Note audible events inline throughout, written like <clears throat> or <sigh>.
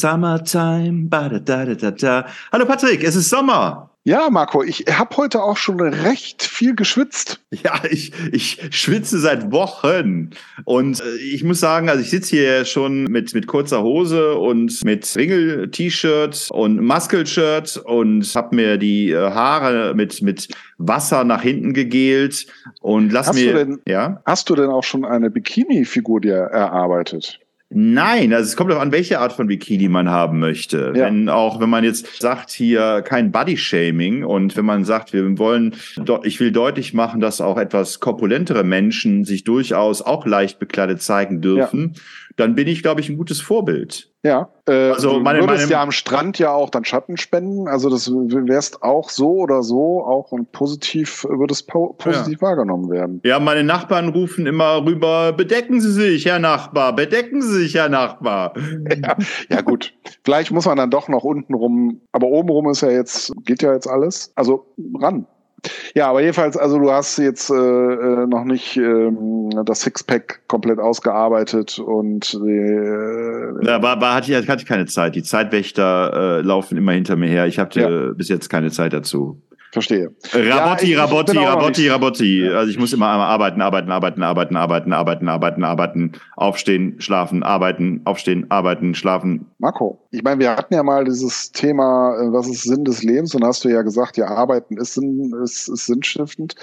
Summertime. Ba -da -da -da -da -da. Hallo Patrick, es ist Sommer. Ja, Marco, ich habe heute auch schon recht viel geschwitzt. Ja, ich, ich schwitze seit Wochen. Und äh, ich muss sagen, also ich sitze hier schon mit, mit kurzer Hose und mit Ringel-T-Shirt und Muscle-Shirt und habe mir die äh, Haare mit, mit Wasser nach hinten gegelt und lass Hast mir. du denn- ja? Hast du denn auch schon eine Bikini-Figur dir erarbeitet? Nein, also es kommt auch an, welche Art von Bikini man haben möchte. Ja. Wenn auch, wenn man jetzt sagt, hier kein Body-Shaming und wenn man sagt, wir wollen, ich will deutlich machen, dass auch etwas korpulentere Menschen sich durchaus auch leicht bekleidet zeigen dürfen, dann bin ich, glaube ich, ein gutes Vorbild. Ja, äh, Also du meine- würdest meine- ja am Strand ja auch dann Schatten spenden. Also das wärst auch so oder so auch und positiv würde es po positiv wahrgenommen werden. Ja, meine Nachbarn rufen immer rüber, bedecken Sie sich, Herr Nachbar, bedecken Sie sich, Herr Nachbar. Ja, ja gut. Vielleicht muss man dann doch noch unten rum, aber oben rum ist ja jetzt, geht ja jetzt alles. Also ran. Ja, aber jedenfalls, also du hast jetzt äh, äh, noch nicht ähm, das Sixpack komplett ausgearbeitet und äh, Da war, war, hatte, ich, hatte ich keine Zeit. Die Zeitwächter äh, laufen immer hinter mir her. Ich hatte bis jetzt keine Zeit dazu. verstehe. Rabotti, Ja, Rabotti, Rabotti, Rabotti. Also ich muss immer einmal arbeiten, arbeiten, arbeiten, arbeiten, arbeiten, arbeiten, arbeiten, arbeiten, aufstehen, schlafen, arbeiten, aufstehen, arbeiten, schlafen. Marco, ich meine, wir hatten ja mal dieses Thema, äh, was ist Sinn des Lebens? Und hast du ja gesagt, ja, Arbeiten ist, Sinn, ist, ist sinnstiftend,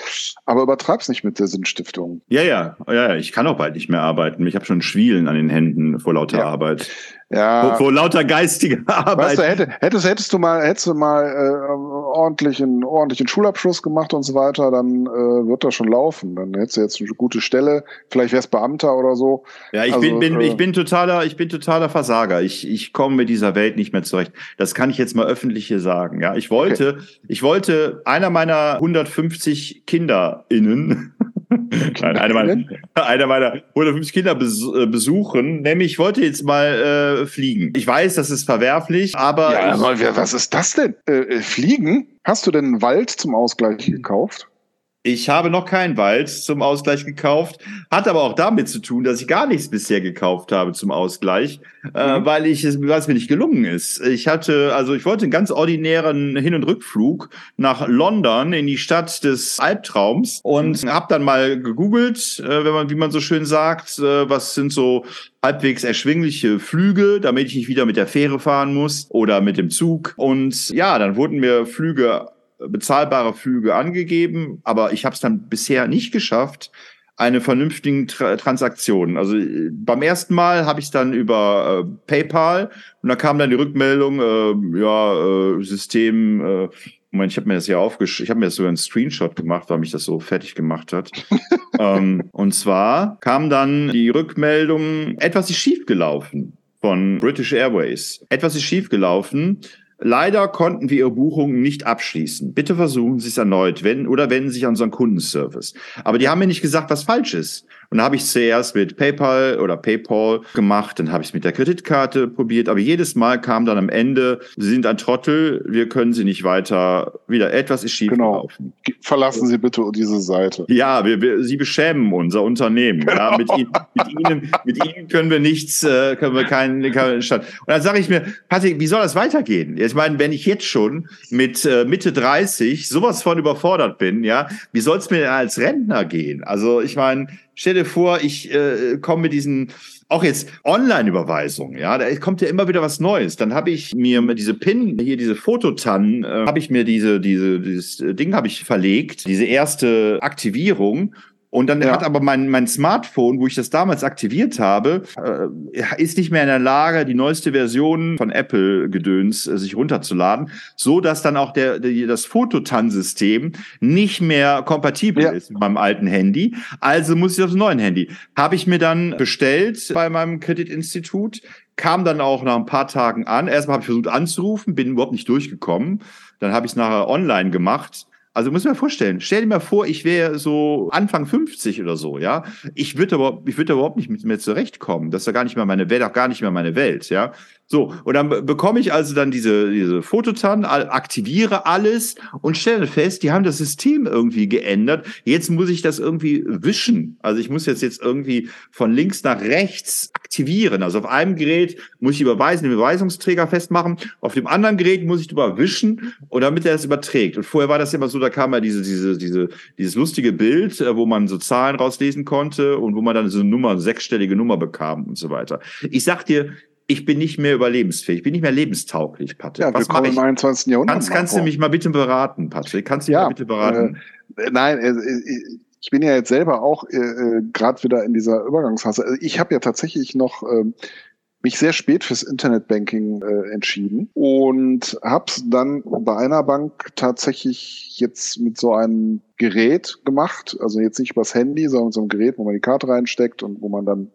aber übertreib's nicht mit der Sinnstiftung. Ja, ja, ja, ja, ich kann auch bald nicht mehr arbeiten. Ich habe schon Schwielen an den Händen vor lauter Ja. Arbeit. Ja, Vor, vor lauter geistiger Arbeit. weißt du, hätte, hättest, hättest du mal, hättest du mal äh, ordentlichen, ordentlichen Schulabschluss gemacht und so weiter, dann äh, wird das schon laufen. Dann hättest du jetzt eine gute Stelle, vielleicht wärst Beamter oder so. Ja, ich Also, bin, bin, äh, ich bin totaler, ich bin totaler Versager. Ich, ich komme mit dieser Welt nicht mehr zurecht. Das kann ich jetzt mal öffentlich hier sagen. Ja, ich wollte, ich wollte einer meiner 150 KinderInnen, <laughs> nein, einer meiner, einer meiner 150 Kinder äh, besuchen, nämlich ich wollte jetzt mal äh, fliegen. Ich weiß, das ist verwerflich, aber Ja, aber was ist das denn? Äh, äh, Fliegen? Hast du denn einen Wald zum Ausgleich gekauft? Ich habe noch keinen Wald zum Ausgleich gekauft, hat aber auch damit zu tun, dass ich gar nichts bisher gekauft habe zum Ausgleich, äh, Mhm. weil ich es, weil es mir nicht gelungen ist. Ich hatte, also ich wollte einen ganz ordinären Hin- und Rückflug nach London in die Stadt des Albtraums und habe dann mal gegoogelt, äh, wenn man, wie man so schön sagt, äh, was sind so halbwegs erschwingliche Flüge, damit ich nicht wieder mit der Fähre fahren muss oder mit dem Zug. Und ja, dann wurden mir Flüge bezahlbare Flüge angegeben, aber ich habe es dann bisher nicht geschafft, eine vernünftige Tra Transaktion. Also äh, beim ersten Mal habe ich es dann über äh, PayPal und da kam dann die Rückmeldung, äh, ja, äh, System, äh, Moment, ich habe mir das hier aufgeschrieben, ich habe mir das sogar einen Screenshot gemacht, weil mich das so fertig gemacht hat. <laughs> ähm, und zwar kam dann die Rückmeldung, etwas ist schiefgelaufen von British Airways. Etwas ist schiefgelaufen. Leider konnten wir Ihre Buchung nicht abschließen. Bitte versuchen Sie es erneut, wenn oder wenden Sie sich an unseren Kundenservice. Aber die haben mir nicht gesagt, was falsch ist. Und da habe ich zuerst mit PayPal oder PayPal gemacht, dann habe ich es mit der Kreditkarte probiert, aber jedes Mal kam dann am Ende, Sie sind ein Trottel, wir können Sie nicht weiter, wieder etwas ist schief Genau. gelaufen. Verlassen Sie bitte diese Seite. Ja, wir, wir, Sie beschämen unser Unternehmen. Ja, mit, Ihnen, mit, Ihnen, mit Ihnen können wir nichts, äh, können wir keinen, keinen Stand. Und dann sage ich mir, Patrick, wie soll das weitergehen? Ich meine, wenn ich jetzt schon mit äh, Mitte 30 sowas von überfordert bin, ja, wie soll es mir denn als Rentner gehen? Also ich meine, stell dir vor, ich äh, komme mit diesen auch jetzt Online-Überweisung, ja, da kommt ja immer wieder was Neues. Dann habe ich mir diese Pin, hier diese Fototannen, äh, habe ich mir diese, diese, dieses Ding habe ich verlegt, diese erste Aktivierung. Und dann Ja. hat aber mein, mein Smartphone, wo ich das damals aktiviert habe, äh, ist nicht mehr in der Lage, die neueste Version von Apple-Gedöns äh, sich runterzuladen, so dass dann auch der, der das Fototan-System nicht mehr kompatibel Ja. ist mit meinem alten Handy. Also muss ich aufs neuen Handy. Habe ich mir dann bestellt bei meinem Kreditinstitut, kam dann auch nach ein paar Tagen an. Erstmal habe ich versucht anzurufen, bin überhaupt nicht durchgekommen. Dann habe ich es nachher online gemacht. Also muss ich mir vorstellen, stell dir mal vor, ich wäre so Anfang 50 oder so, ja. Ich würde aber, ich würde überhaupt nicht mit mir zurechtkommen. Das ist ja gar nicht mehr meine Welt, gar nicht mehr meine Welt, ja. So, und dann be- bekomme ich also dann diese, diese Fototan, aktiviere alles und stelle fest, die haben das System irgendwie geändert. Jetzt muss ich das irgendwie wischen. Also ich muss jetzt jetzt irgendwie von links nach rechts aktivieren. Also auf einem Gerät muss ich überweisen, den Überweisungsträger festmachen, auf dem anderen Gerät muss ich drüber wischen und damit er das überträgt. Und vorher war das immer so, da kam ja diese, diese, diese, dieses lustige Bild, äh, wo man so Zahlen rauslesen konnte und wo man dann so eine Nummer, eine sechsstellige Nummer bekam und so weiter. Ich sag dir, ich bin nicht mehr überlebensfähig, ich bin nicht mehr lebenstauglich, Patrick. Ja, Was mache ich? im 21. Jahrhundert. Kannst, kannst du mich mal bitte beraten, Patrick? Kannst du mich mal bitte beraten? Äh, nein, äh, äh, ich bin ja jetzt selber auch äh, äh gerade wieder in dieser Übergangsphase. Also ich habe ja tatsächlich noch äh, mich sehr spät fürs Internetbanking äh, entschieden und habe dann bei einer Bank tatsächlich jetzt mit so einem Gerät gemacht, also jetzt nicht übers Handy, sondern mit so einem Gerät, wo man die Karte reinsteckt und wo man dann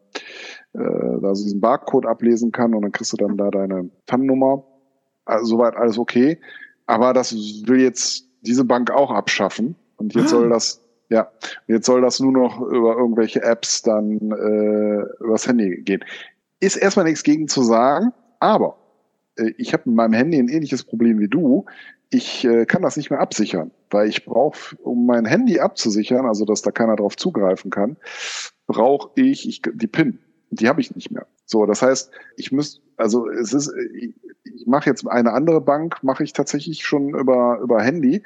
äh, da diesen Barcode ablesen kann und dann kriegst du dann da deine TAN-Nummer. Also soweit alles okay. Aber das will jetzt diese Bank auch abschaffen. Und jetzt soll das, ja, jetzt soll das nur noch über irgendwelche Apps dann äh, übers Handy gehen. Ist erstmal nichts gegen zu sagen, aber äh, ich habe mit meinem Handy ein ähnliches Problem wie du. Ich äh, kann das nicht mehr absichern, weil ich brauche, um mein Handy abzusichern, also dass da keiner drauf zugreifen kann, brauche ich, ich die PIN die habe ich nicht mehr. So, das heißt, ich muss, also es ist, ich, ich mache jetzt eine andere Bank, mache ich tatsächlich schon über, über Handy,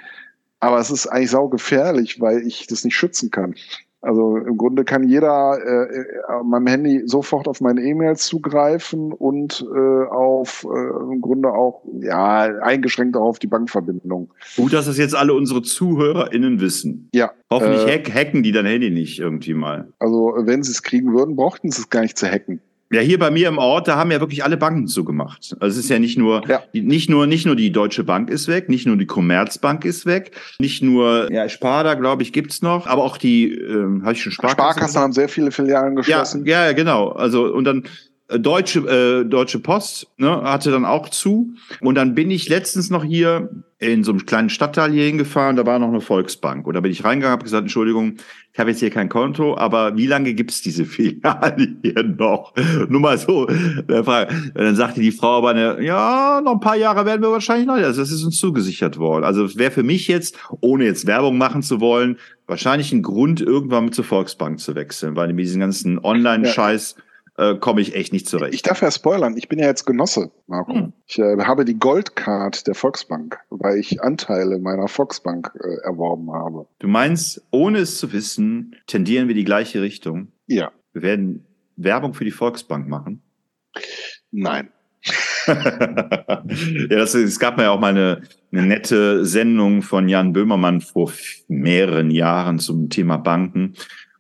aber es ist eigentlich saugefährlich, weil ich das nicht schützen kann. Also im Grunde kann jeder äh, äh meinem Handy sofort auf meine E-Mails zugreifen und äh, auf äh, im Grunde auch ja eingeschränkt auch auf die Bankverbindung. Gut, dass das jetzt alle unsere ZuhörerInnen wissen. Ja. Hoffentlich äh, hack, hacken die dein Handy nicht irgendwie mal. Also wenn sie es kriegen würden, brauchten sie es gar nicht zu hacken. Ja, hier bei mir im Ort, da haben ja wirklich alle Banken zugemacht. Also es ist ja nicht nur, ja. nicht nur, nicht nur die Deutsche Bank ist weg, nicht nur die Commerzbank ist weg, nicht nur, ja, Sparda, glaube ich, gibt's noch, aber auch die, ähm, habe ich schon Sparkassen. Sparkassen haben sehr viele Filialen geschlossen. Ja, ja, genau. Also, und dann, Deutsche, äh, Deutsche Post ne, hatte dann auch zu. Und dann bin ich letztens noch hier in so einem kleinen Stadtteil hier hingefahren, da war noch eine Volksbank. Und da bin ich reingegangen, habe gesagt, Entschuldigung, ich habe jetzt hier kein Konto, aber wie lange gibt's diese Filiale <laughs> hier noch? Nur mal so. Dann sagte die Frau aber, eine, ja, noch ein paar Jahre werden wir wahrscheinlich noch. Also das ist uns zugesichert worden. Also es wäre für mich jetzt, ohne jetzt Werbung machen zu wollen, wahrscheinlich ein Grund, irgendwann mit zur Volksbank zu wechseln, weil mit diesen ganzen Online-Scheiß ja äh, komme ich echt nicht zurecht. Ich darf ja spoilern, ich bin ja jetzt Genosse, Marco. Hm. Ich äh, habe die Goldcard der Volksbank, weil ich Anteile meiner Volksbank äh, erworben habe. Du meinst, ohne es zu wissen, tendieren wir die gleiche Richtung? Ja. Wir werden Werbung für die Volksbank machen? Nein. <laughs> ja, das, es gab ja auch mal eine, eine nette Sendung von Jan Böhmermann vor mehreren Jahren zum Thema Banken.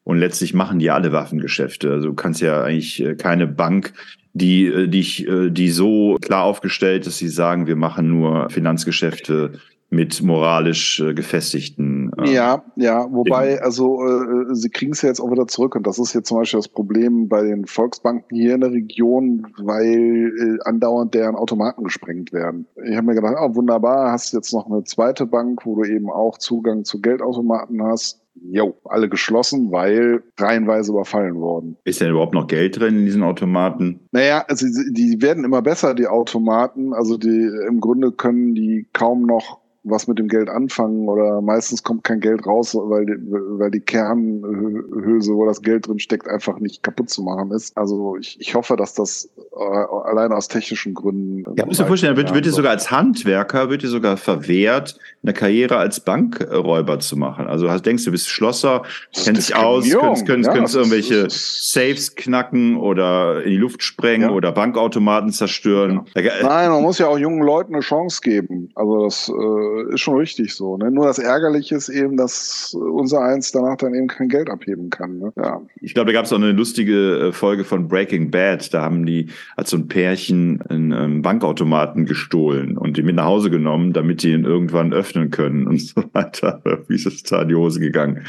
Und letztlich machen die alle Waffengeschäfte. Also du kannst ja eigentlich äh, keine Bank, die, äh, die, äh, die so klar aufgestellt ist, sie sagen, wir machen nur Finanzgeschäfte mit moralisch äh, gefestigten. Äh, ja, ja, wobei, also äh, sie kriegen es ja jetzt auch wieder zurück und das ist jetzt zum Beispiel das Problem bei den Volksbanken hier in der Region, weil äh, andauernd deren Automaten gesprengt werden. Ich habe mir gedacht, oh, wunderbar, hast jetzt noch eine zweite Bank, wo du eben auch Zugang zu Geldautomaten hast jo, alle geschlossen, weil reihenweise überfallen worden. Ist denn überhaupt noch Geld drin in diesen Automaten? Naja, also die werden immer besser, die Automaten. Also die im Grunde können die kaum noch was mit dem Geld anfangen oder meistens kommt kein Geld raus, weil die, weil die Kernhülse, wo das Geld drin steckt, einfach nicht kaputt zu machen ist. Also ich, ich hoffe, dass das allein aus technischen Gründen. Ja, musst du dir vorstellen, wird, wird dir sogar als Handwerker, wird dir sogar verwehrt, eine Karriere als Bankräuber zu machen. Also hast, denkst du, bist Schlosser, kennst dich aus, könntest, könntest, ja, könntest irgendwelche ist, Safes knacken oder in die Luft sprengen ja. oder Bankautomaten zerstören. Ja. Nein, man muss ja auch jungen Leuten eine Chance geben. Also das äh, ist schon richtig so. Ne? Nur das Ärgerliche ist eben, dass unser Eins danach dann eben kein Geld abheben kann. Ne? Ja. Ich glaube, da gab es auch eine lustige äh, Folge von Breaking Bad. Da haben die als so ein Pärchen einen ähm, Bankautomaten gestohlen und die mit nach Hause genommen, damit die ihn irgendwann öffnen können und <laughs> so weiter. Wie ist es da in die Hose gegangen?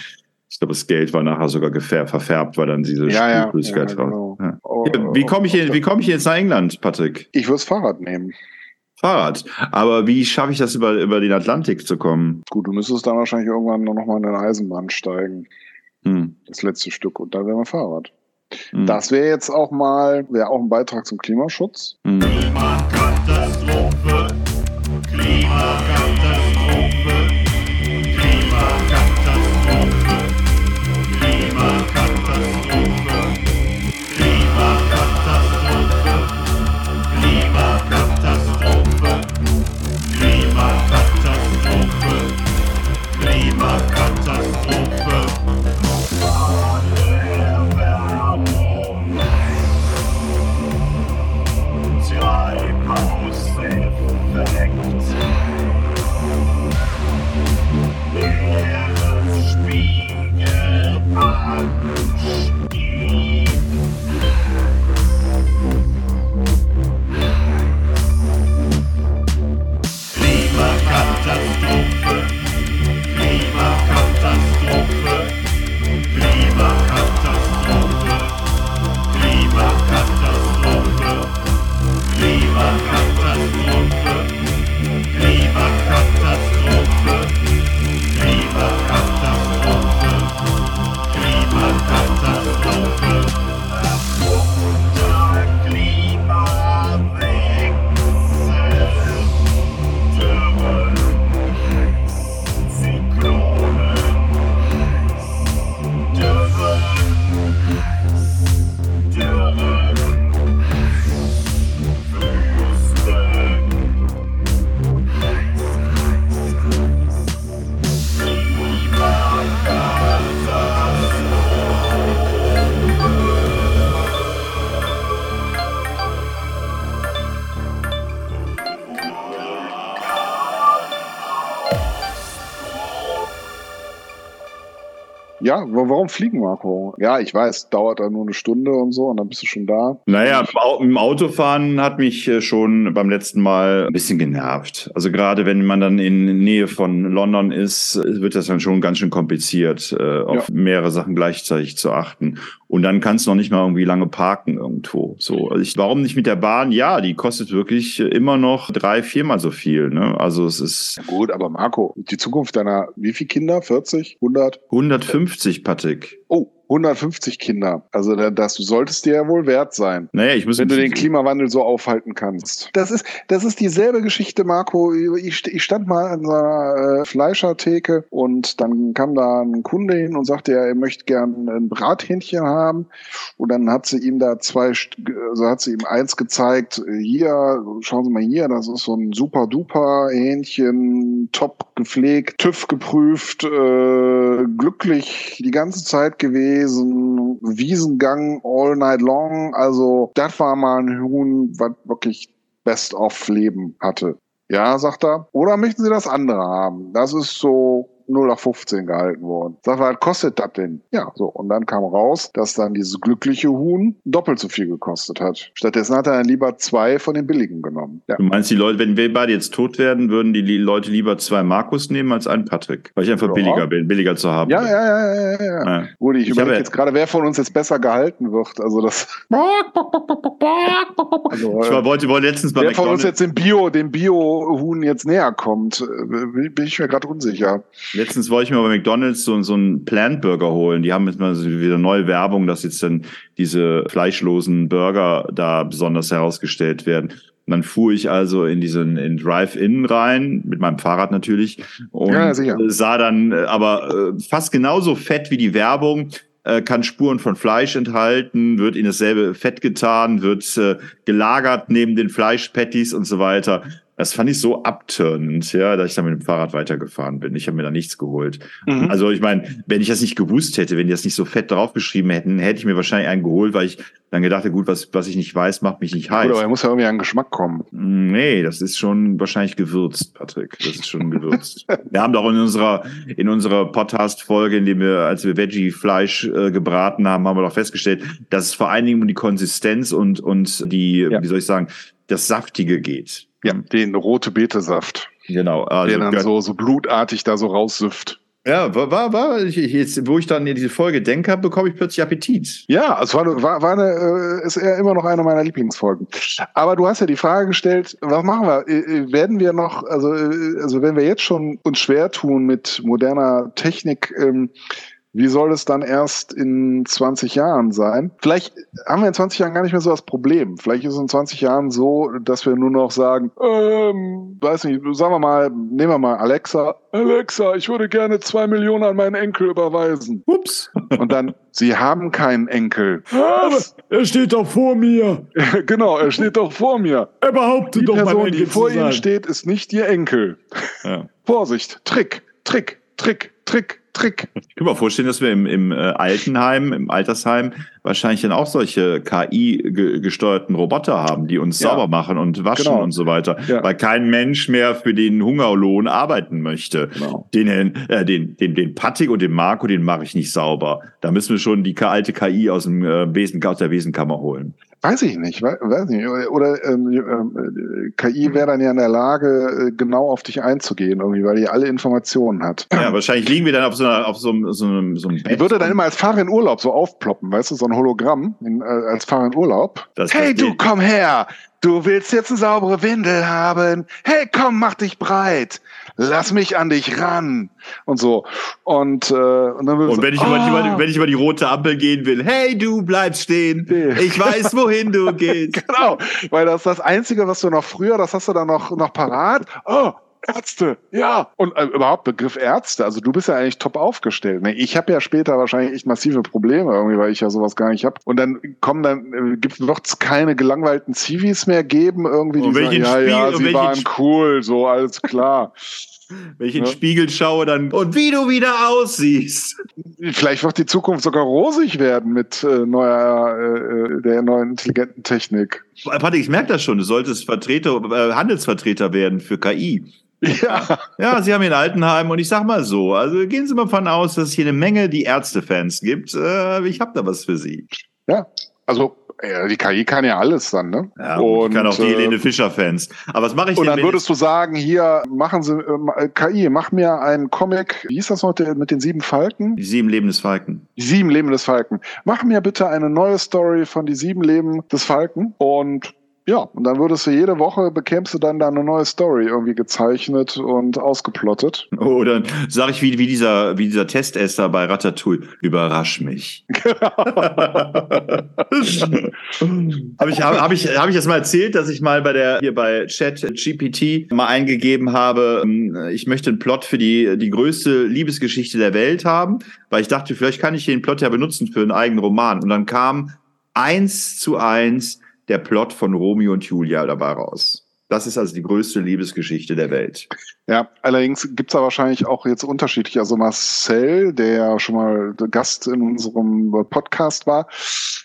Ich glaube, das Geld war nachher sogar verfärbt, weil dann diese ja, Flüssigkeit ja, genau. ja. Oh, wie komme ich, wie komm ich jetzt nach England, Patrick? Ich würde das Fahrrad nehmen. Fahrrad. Aber wie schaffe ich das über, über den Atlantik zu kommen? Gut, du müsstest dann wahrscheinlich irgendwann noch mal in eine Eisenbahn steigen. Hm. Das letzte Stück. Und dann wäre ein Fahrrad. Hm. Das wäre jetzt auch mal, wäre auch ein Beitrag zum Klimaschutz. Hm. Klimakatastrophe. Klimakatastrophe. Ja, warum fliegen, Marco? Ja, ich weiß, dauert dann nur eine Stunde und so und dann bist du schon da. Naja, im Autofahren hat mich äh, schon beim letzten Mal ein bisschen genervt. Also gerade wenn man dann in Nähe von London ist, wird das dann schon ganz schön kompliziert, äh, auf ja. mehrere Sachen gleichzeitig zu achten. Und dann kannst du noch nicht mal irgendwie lange parken irgendwo. So, also ich, warum nicht mit der Bahn? Ja, die kostet wirklich immer noch drei, viermal so viel. Ne? Also es ist. Ja gut, aber Marco, die Zukunft deiner, wie viele Kinder? 40? 100? 150, Patrick. Oh, 150 Kinder. Also das solltest dir ja wohl wert sein. Naja, ich muss wenn du den Klimawandel so aufhalten kannst. Das ist, das ist dieselbe Geschichte, Marco. Ich, ich stand mal an so einer äh, Fleischertheke und dann kam da ein Kunde hin und sagte, er möchte gern ein Brathähnchen haben. Und dann hat sie ihm da zwei, also hat sie ihm eins gezeigt. Hier, schauen Sie mal hier, das ist so ein super duper Hähnchen, top gepflegt, TÜV geprüft, äh, glücklich die ganze Zeit gewesen gewesen, Wiesengang all night long. Also das war mal ein Huhn, was wirklich Best of Leben hatte. Ja, sagt er. Oder möchten Sie das andere haben? Das ist so 0 nach 15 gehalten worden. Sag, was kostet das denn? Ja, so. Und dann kam raus, dass dann dieses glückliche Huhn doppelt so viel gekostet hat. Stattdessen hat er dann lieber zwei von den billigen genommen. Ja. Du meinst, die Leute, wenn wir beide jetzt tot werden, würden die Leute lieber zwei Markus nehmen als einen Patrick? Weil ich einfach ja. billiger bin, billiger zu haben. Ja, ja, ja, ja, ja. ja. Gut, ich, ich überlege jetzt gerade, wer von uns jetzt besser gehalten wird. Also das. <laughs> also, ich war, wollte, wollte letztens bei Wer von uns jetzt dem Bio, dem Bio-Huhn jetzt näher kommt, äh, bin ich mir gerade unsicher. Letztens wollte ich mir bei McDonalds so, so einen Plant Burger holen. Die haben jetzt mal wieder neue Werbung, dass jetzt dann diese fleischlosen Burger da besonders herausgestellt werden. Und dann fuhr ich also in diesen in Drive-In rein, mit meinem Fahrrad natürlich, und ja, sah dann äh, aber äh, fast genauso fett wie die Werbung, äh, kann Spuren von Fleisch enthalten, wird in dasselbe Fett getan, wird äh, gelagert neben den Fleischpatties und so weiter. Das fand ich so abturnend, ja, dass ich dann mit dem Fahrrad weitergefahren bin. Ich habe mir da nichts geholt. Mhm. Also ich meine, wenn ich das nicht gewusst hätte, wenn die das nicht so fett draufgeschrieben hätten, hätte ich mir wahrscheinlich einen geholt, weil ich dann gedacht hätte, gut, was, was ich nicht weiß, macht mich nicht heiß. Gut, aber er muss ja irgendwie an Geschmack kommen. Nee, das ist schon wahrscheinlich gewürzt, Patrick. Das ist schon gewürzt. <laughs> wir haben doch in unserer, in unserer Podcast-Folge, in dem wir, als wir Veggie-Fleisch äh, gebraten haben, haben wir doch festgestellt, dass es vor allen Dingen um die Konsistenz und, und die, ja. wie soll ich sagen, das Saftige geht. Ja, den rote Betesaft. Genau. Also der dann so, so blutartig da so raussüfft. Ja, war, war, war ich, jetzt, wo ich dann in diese Folge denke, bekomme ich plötzlich Appetit. Ja, also war, war, war eine, äh, ist eher immer noch eine meiner Lieblingsfolgen. Aber du hast ja die Frage gestellt, was machen wir? Äh, äh, werden wir noch, also, also wenn wir jetzt schon uns schwer tun mit moderner Technik, ähm, wie soll es dann erst in 20 Jahren sein? Vielleicht haben wir in 20 Jahren gar nicht mehr so das Problem. Vielleicht ist es in 20 Jahren so, dass wir nur noch sagen, ähm, weiß nicht, sagen wir mal, nehmen wir mal Alexa. Alexa, ich würde gerne zwei Millionen an meinen Enkel überweisen. Ups. Und dann, Sie haben keinen Enkel. Was? Er steht doch vor mir. <laughs> genau, er steht doch vor mir. Er behauptet die doch, Person, die vor Ihnen steht, ist nicht Ihr Enkel. Ja. Vorsicht, Trick, Trick, Trick, Trick, Trick. Ich kann mir vorstellen, dass wir im, im äh, Altenheim, im Altersheim wahrscheinlich dann auch solche KI-gesteuerten Roboter haben, die uns ja. sauber machen und waschen genau. und so weiter. Ja. Weil kein Mensch mehr für den Hungerlohn arbeiten möchte. Genau. Den, äh, den, den, den Patrick und den Marco, den mache ich nicht sauber. Da müssen wir schon die alte KI aus, dem, äh, Wesen, aus der Wesenkammer holen. Weiß ich nicht, weiß nicht. Oder ähm, ähm, KI wäre dann ja in der Lage, äh, genau auf dich einzugehen, irgendwie, weil die alle Informationen hat. Ja, wahrscheinlich liegen wir dann auf so, einer, auf so, einem, so einem, so einem Bett. Die würde dann immer als Fahrer in Urlaub so aufploppen, weißt du, so ein Hologramm in, äh, als Fahrer in Urlaub. Das hey, du, komm her! Du willst jetzt eine saubere Windel haben? Hey, komm, mach dich breit! lass mich an dich ran und so. Und, äh, und dann und wenn, so, ich oh. über, wenn ich über die rote Ampel gehen will, hey, du bleibst stehen. Ich weiß, wohin du <laughs> gehst. genau, weil das ist das Einzige, was du noch früher, das hast du dann noch, noch parat. Oh, Ärzte, ja. Und äh, überhaupt Begriff Ärzte, also du bist ja eigentlich top aufgestellt. Ne? Ich habe ja später wahrscheinlich echt massive Probleme irgendwie, weil ich ja sowas gar nicht habe. Und dann kommen dann, äh, gibt es keine gelangweilten Zivis mehr geben, irgendwie, die sagen, ja, Spiel, ja, sie waren cool, so, alles klar. <laughs> Wenn ich in den ja. Spiegel schaue, dann und wie du wieder aussiehst. Vielleicht wird die Zukunft sogar rosig werden mit äh, neuer, äh, der neuen intelligenten Technik. Patrick, ich merke das schon. Du solltest Vertreter, äh, Handelsvertreter werden für KI. Ja. <laughs> ja, Sie haben hier ein Altenheim und ich sag mal so, also gehen Sie mal von aus, dass es hier eine Menge die Ärztefans gibt. Äh, ich habe da was für Sie. Ja, also die KI kann ja alles dann, ne? Ja, und kann auch die äh, Helene Fischer-Fans. Aber was mache ich Und dann würdest du sagen, hier, machen Sie, äh, KI, mach mir einen Comic, wie hieß das noch, mit den sieben Falken? Die sieben Leben des Falken. Die sieben Leben des Falken. Mach mir bitte eine neue Story von die sieben Leben des Falken und ja, und dann würdest du jede Woche bekämst du dann da eine neue Story irgendwie gezeichnet und ausgeplottet. Oh, dann sag ich wie, wie dieser, wie dieser Testester bei Ratatouille. Überrasch mich. <laughs> habe ich, habe hab ich, hab ich das mal erzählt, dass ich mal bei der, hier bei Chat GPT mal eingegeben habe, ähm, ich möchte einen Plot für die, die größte Liebesgeschichte der Welt haben, weil ich dachte, vielleicht kann ich den Plot ja benutzen für einen eigenen Roman. Und dann kam eins zu eins der Plot von Romeo und Julia dabei raus. Das ist also die größte Liebesgeschichte der Welt. Ja, allerdings gibt's da wahrscheinlich auch jetzt unterschiedlich. Also Marcel, der schon mal Gast in unserem Podcast war,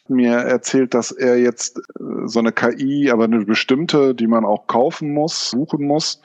mir erzählt, dass er jetzt äh, so eine KI, aber eine bestimmte, die man auch kaufen muss, suchen muss,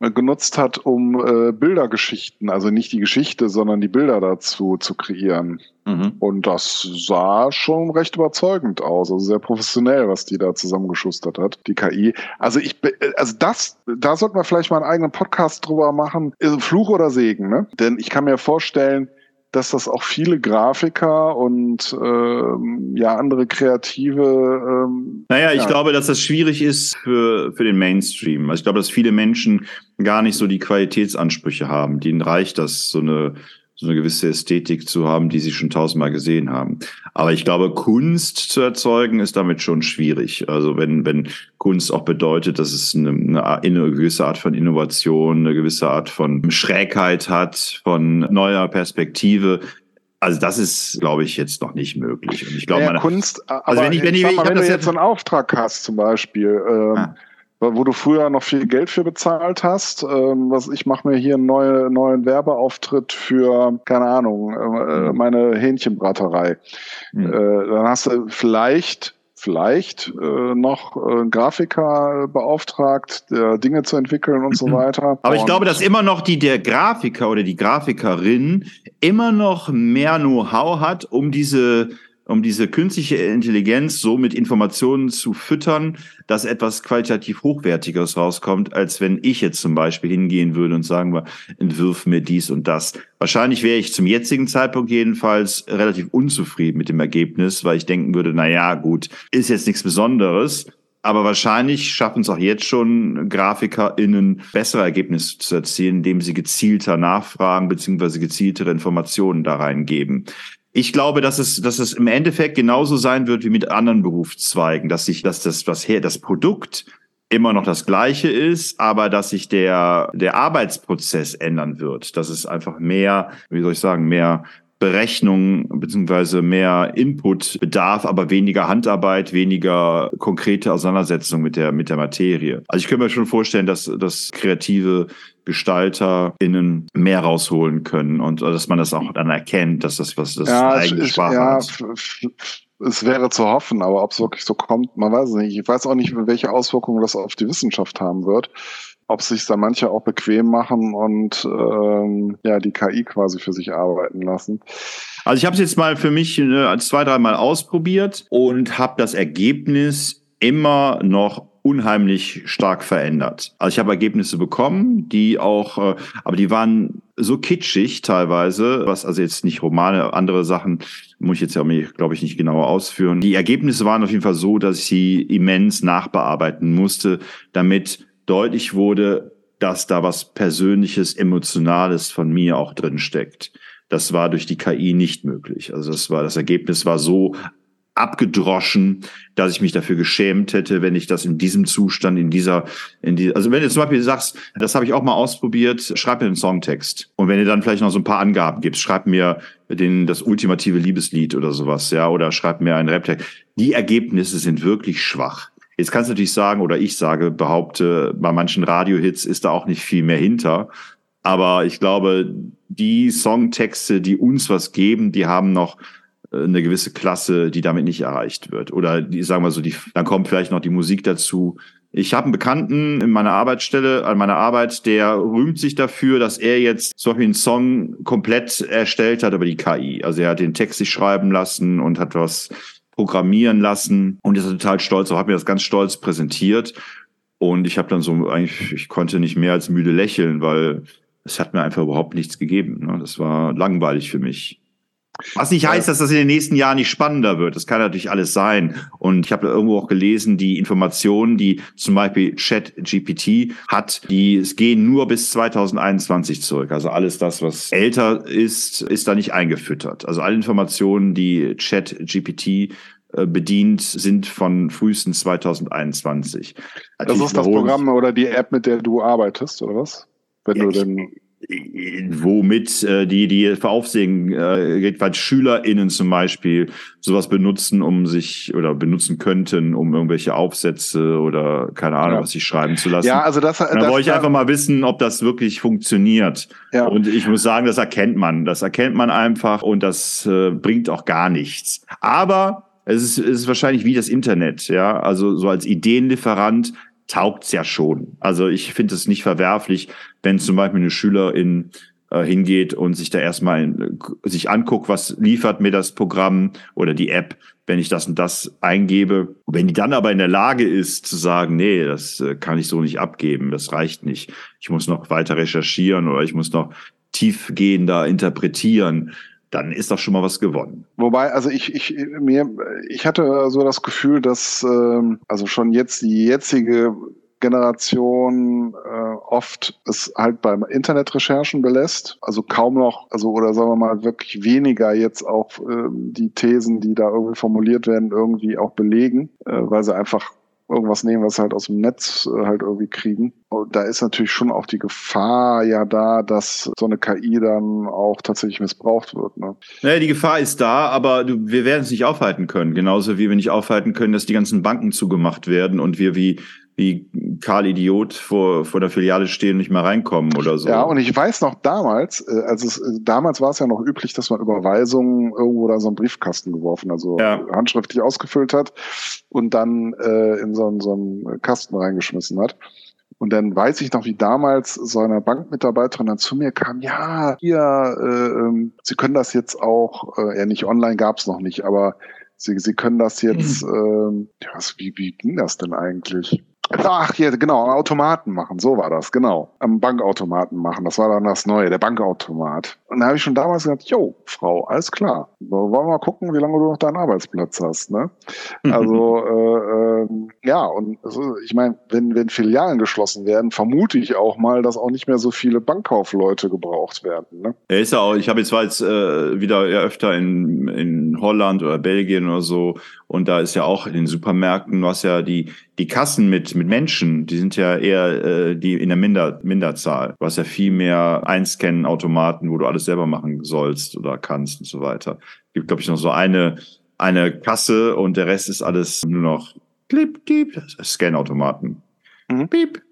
genutzt hat, um äh, Bildergeschichten, also nicht die Geschichte, sondern die Bilder dazu zu kreieren. Mhm. Und das sah schon recht überzeugend aus, also sehr professionell, was die da zusammengeschustert hat, die KI. Also ich, also das, da sollten wir vielleicht mal einen eigenen Podcast drüber machen, Fluch oder Segen, ne? Denn ich kann mir vorstellen, dass das auch viele Grafiker und ähm, ja andere kreative. Ähm, naja, ich ja. glaube, dass das schwierig ist für, für den Mainstream. Also ich glaube, dass viele Menschen gar nicht so die Qualitätsansprüche haben. Denen reicht das, so eine so eine gewisse Ästhetik zu haben, die sie schon tausendmal gesehen haben. Aber ich glaube, Kunst zu erzeugen ist damit schon schwierig. Also wenn, wenn Kunst auch bedeutet, dass es eine, eine, eine gewisse Art von Innovation, eine gewisse Art von Schrägheit hat, von neuer Perspektive, also das ist, glaube ich, jetzt noch nicht möglich. Und ich glaube, ja, Kunst. Also wenn ich, wenn ich, ich, mal, wenn du jetzt so einen Auftrag hast, zum Beispiel, ähm, ah wo du früher noch viel Geld für bezahlt hast. Ähm, was ich mache mir hier einen neue, neuen Werbeauftritt für, keine Ahnung, äh, mhm. meine Hähnchenbraterei. Mhm. Äh, dann hast du vielleicht vielleicht äh, noch äh, Grafiker beauftragt, der Dinge zu entwickeln und so mhm. weiter. Aber ich glaube, dass immer noch die der Grafiker oder die Grafikerin immer noch mehr Know-how hat, um diese um diese künstliche Intelligenz so mit Informationen zu füttern, dass etwas qualitativ Hochwertigeres rauskommt, als wenn ich jetzt zum Beispiel hingehen würde und sagen wir, entwirf mir dies und das. Wahrscheinlich wäre ich zum jetzigen Zeitpunkt jedenfalls relativ unzufrieden mit dem Ergebnis, weil ich denken würde, na ja, gut, ist jetzt nichts Besonderes. Aber wahrscheinlich schaffen es auch jetzt schon GrafikerInnen bessere Ergebnisse zu erzielen, indem sie gezielter nachfragen beziehungsweise gezieltere Informationen da reingeben. Ich glaube, dass es, dass es im Endeffekt genauso sein wird wie mit anderen Berufszweigen, dass sich, dass das, was her, das Produkt immer noch das gleiche ist, aber dass sich der, der Arbeitsprozess ändern wird. Dass es einfach mehr, wie soll ich sagen, mehr Berechnung beziehungsweise mehr Input bedarf, aber weniger Handarbeit, weniger konkrete Auseinandersetzung mit der, mit der Materie. Also ich könnte mir schon vorstellen, dass, dass kreative GestalterInnen mehr rausholen können und dass man das auch dann erkennt, dass das was das ja, eigene Sprache ja, ist. Es wäre zu hoffen, aber ob es wirklich so kommt, man weiß es nicht. Ich weiß auch nicht, welche Auswirkungen das auf die Wissenschaft haben wird ob sich da manche auch bequem machen und ähm, ja die KI quasi für sich arbeiten lassen. Also ich habe es jetzt mal für mich äh, zwei, dreimal ausprobiert und habe das Ergebnis immer noch unheimlich stark verändert. Also ich habe Ergebnisse bekommen, die auch, äh, aber die waren so kitschig teilweise, was also jetzt nicht Romane, andere Sachen muss ich jetzt ja, glaube ich, nicht genauer ausführen. Die Ergebnisse waren auf jeden Fall so, dass ich sie immens nachbearbeiten musste, damit deutlich wurde, dass da was Persönliches, Emotionales von mir auch drin steckt. Das war durch die KI nicht möglich. Also das war, das Ergebnis war so abgedroschen, dass ich mich dafür geschämt hätte, wenn ich das in diesem Zustand, in dieser, in die, also wenn du zum Beispiel sagst, das habe ich auch mal ausprobiert, schreib mir einen Songtext. Und wenn du dann vielleicht noch so ein paar Angaben gibst, schreib mir den, das ultimative Liebeslied oder sowas, ja, oder schreib mir einen Raptext. Die Ergebnisse sind wirklich schwach Jetzt kannst du natürlich sagen, oder ich sage, behaupte, bei manchen Radiohits ist da auch nicht viel mehr hinter. Aber ich glaube, die Songtexte, die uns was geben, die haben noch eine gewisse Klasse, die damit nicht erreicht wird. Oder die, sagen wir so, die, dann kommt vielleicht noch die Musik dazu. Ich habe einen Bekannten in meiner Arbeitsstelle, an meiner Arbeit, der rühmt sich dafür, dass er jetzt Beispiel einen Song komplett erstellt hat über die KI. Also er hat den Text sich schreiben lassen und hat was programmieren lassen und ist total stolz, hat mir das ganz stolz präsentiert. Und ich habe dann so eigentlich, ich konnte nicht mehr als müde lächeln, weil es hat mir einfach überhaupt nichts gegeben. Ne? Das war langweilig für mich. Was nicht heißt, dass das in den nächsten Jahren nicht spannender wird. Das kann natürlich alles sein. Und ich habe irgendwo auch gelesen, die Informationen, die zum Beispiel Chat GPT hat, die es gehen nur bis 2021 zurück. Also alles das, was älter ist, ist da nicht eingefüttert. Also alle Informationen, die Chat GPT äh, bedient, sind von frühestens 2021. Das ist das Programm oder die App, mit der du arbeitest, oder was? Wenn ja, du denn womit äh, die die für Aufsehen äh, weil SchülerInnen zum Beispiel sowas benutzen, um sich oder benutzen könnten, um irgendwelche Aufsätze oder keine Ahnung, ja. was sich schreiben zu lassen. Ja, also das. Da wollte ich einfach mal wissen, ob das wirklich funktioniert. Ja. Und ich muss sagen, das erkennt man. Das erkennt man einfach und das äh, bringt auch gar nichts. Aber es ist, es ist wahrscheinlich wie das Internet, ja. Also so als Ideenlieferant taugt's ja schon. Also ich finde es nicht verwerflich, wenn zum Beispiel eine Schülerin äh, hingeht und sich da erstmal äh, sich anguckt, was liefert mir das Programm oder die App, wenn ich das und das eingebe. Wenn die dann aber in der Lage ist zu sagen, nee, das äh, kann ich so nicht abgeben, das reicht nicht. Ich muss noch weiter recherchieren oder ich muss noch tiefgehender interpretieren, dann ist doch schon mal was gewonnen. Wobei, also ich, ich, mir, ich hatte so das Gefühl, dass ähm, also schon jetzt die jetzige Generation äh, oft es halt beim Internetrecherchen belässt, also kaum noch, also oder sagen wir mal wirklich weniger jetzt auch äh, die Thesen, die da irgendwie formuliert werden, irgendwie auch belegen, äh, weil sie einfach irgendwas nehmen, was sie halt aus dem Netz äh, halt irgendwie kriegen. Und da ist natürlich schon auch die Gefahr ja da, dass so eine KI dann auch tatsächlich missbraucht wird. Ne? Naja, die Gefahr ist da, aber du, wir werden es nicht aufhalten können. Genauso wie wir nicht aufhalten können, dass die ganzen Banken zugemacht werden und wir wie wie Karl Idiot vor, vor der Filiale stehen und nicht mehr reinkommen oder so. Ja, und ich weiß noch damals, äh, also es, äh, damals war es ja noch üblich, dass man Überweisungen irgendwo da so einen Briefkasten geworfen, also ja. handschriftlich ausgefüllt hat und dann äh, in so, so einen Kasten reingeschmissen hat. Und dann weiß ich noch, wie damals so eine Bankmitarbeiterin dann zu mir kam, ja, hier, äh, ähm, Sie können das jetzt auch, äh, ja nicht online gab's noch nicht, aber Sie, Sie können das jetzt, äh, ja, was, wie, wie ging das denn eigentlich? Ach, hier, genau, Automaten machen, so war das, genau. Am Bankautomaten machen, das war dann das Neue, der Bankautomat. Und da habe ich schon damals gesagt, jo, Frau, alles klar. Wollen wir mal gucken, wie lange du noch deinen Arbeitsplatz hast, ne? Also, äh, äh, ja, und also, ich meine, wenn, wenn Filialen geschlossen werden, vermute ich auch mal, dass auch nicht mehr so viele Bankkaufleute gebraucht werden, ne? Ja, ist ja auch, ich habe jetzt war jetzt äh, wieder ja öfter in, in Holland oder Belgien oder so und da ist ja auch in den Supermärkten, du hast ja die, die Kassen mit, mit Menschen, die sind ja eher äh, die in der Minder, Minderzahl. Du hast ja viel mehr Einscannen-Automaten, wo du alles selber machen sollst oder kannst und so weiter. Es gibt, glaube ich, noch so eine, eine Kasse und der Rest ist alles nur noch Clip, Clip, Scan-Automaten. Mhm. Piep,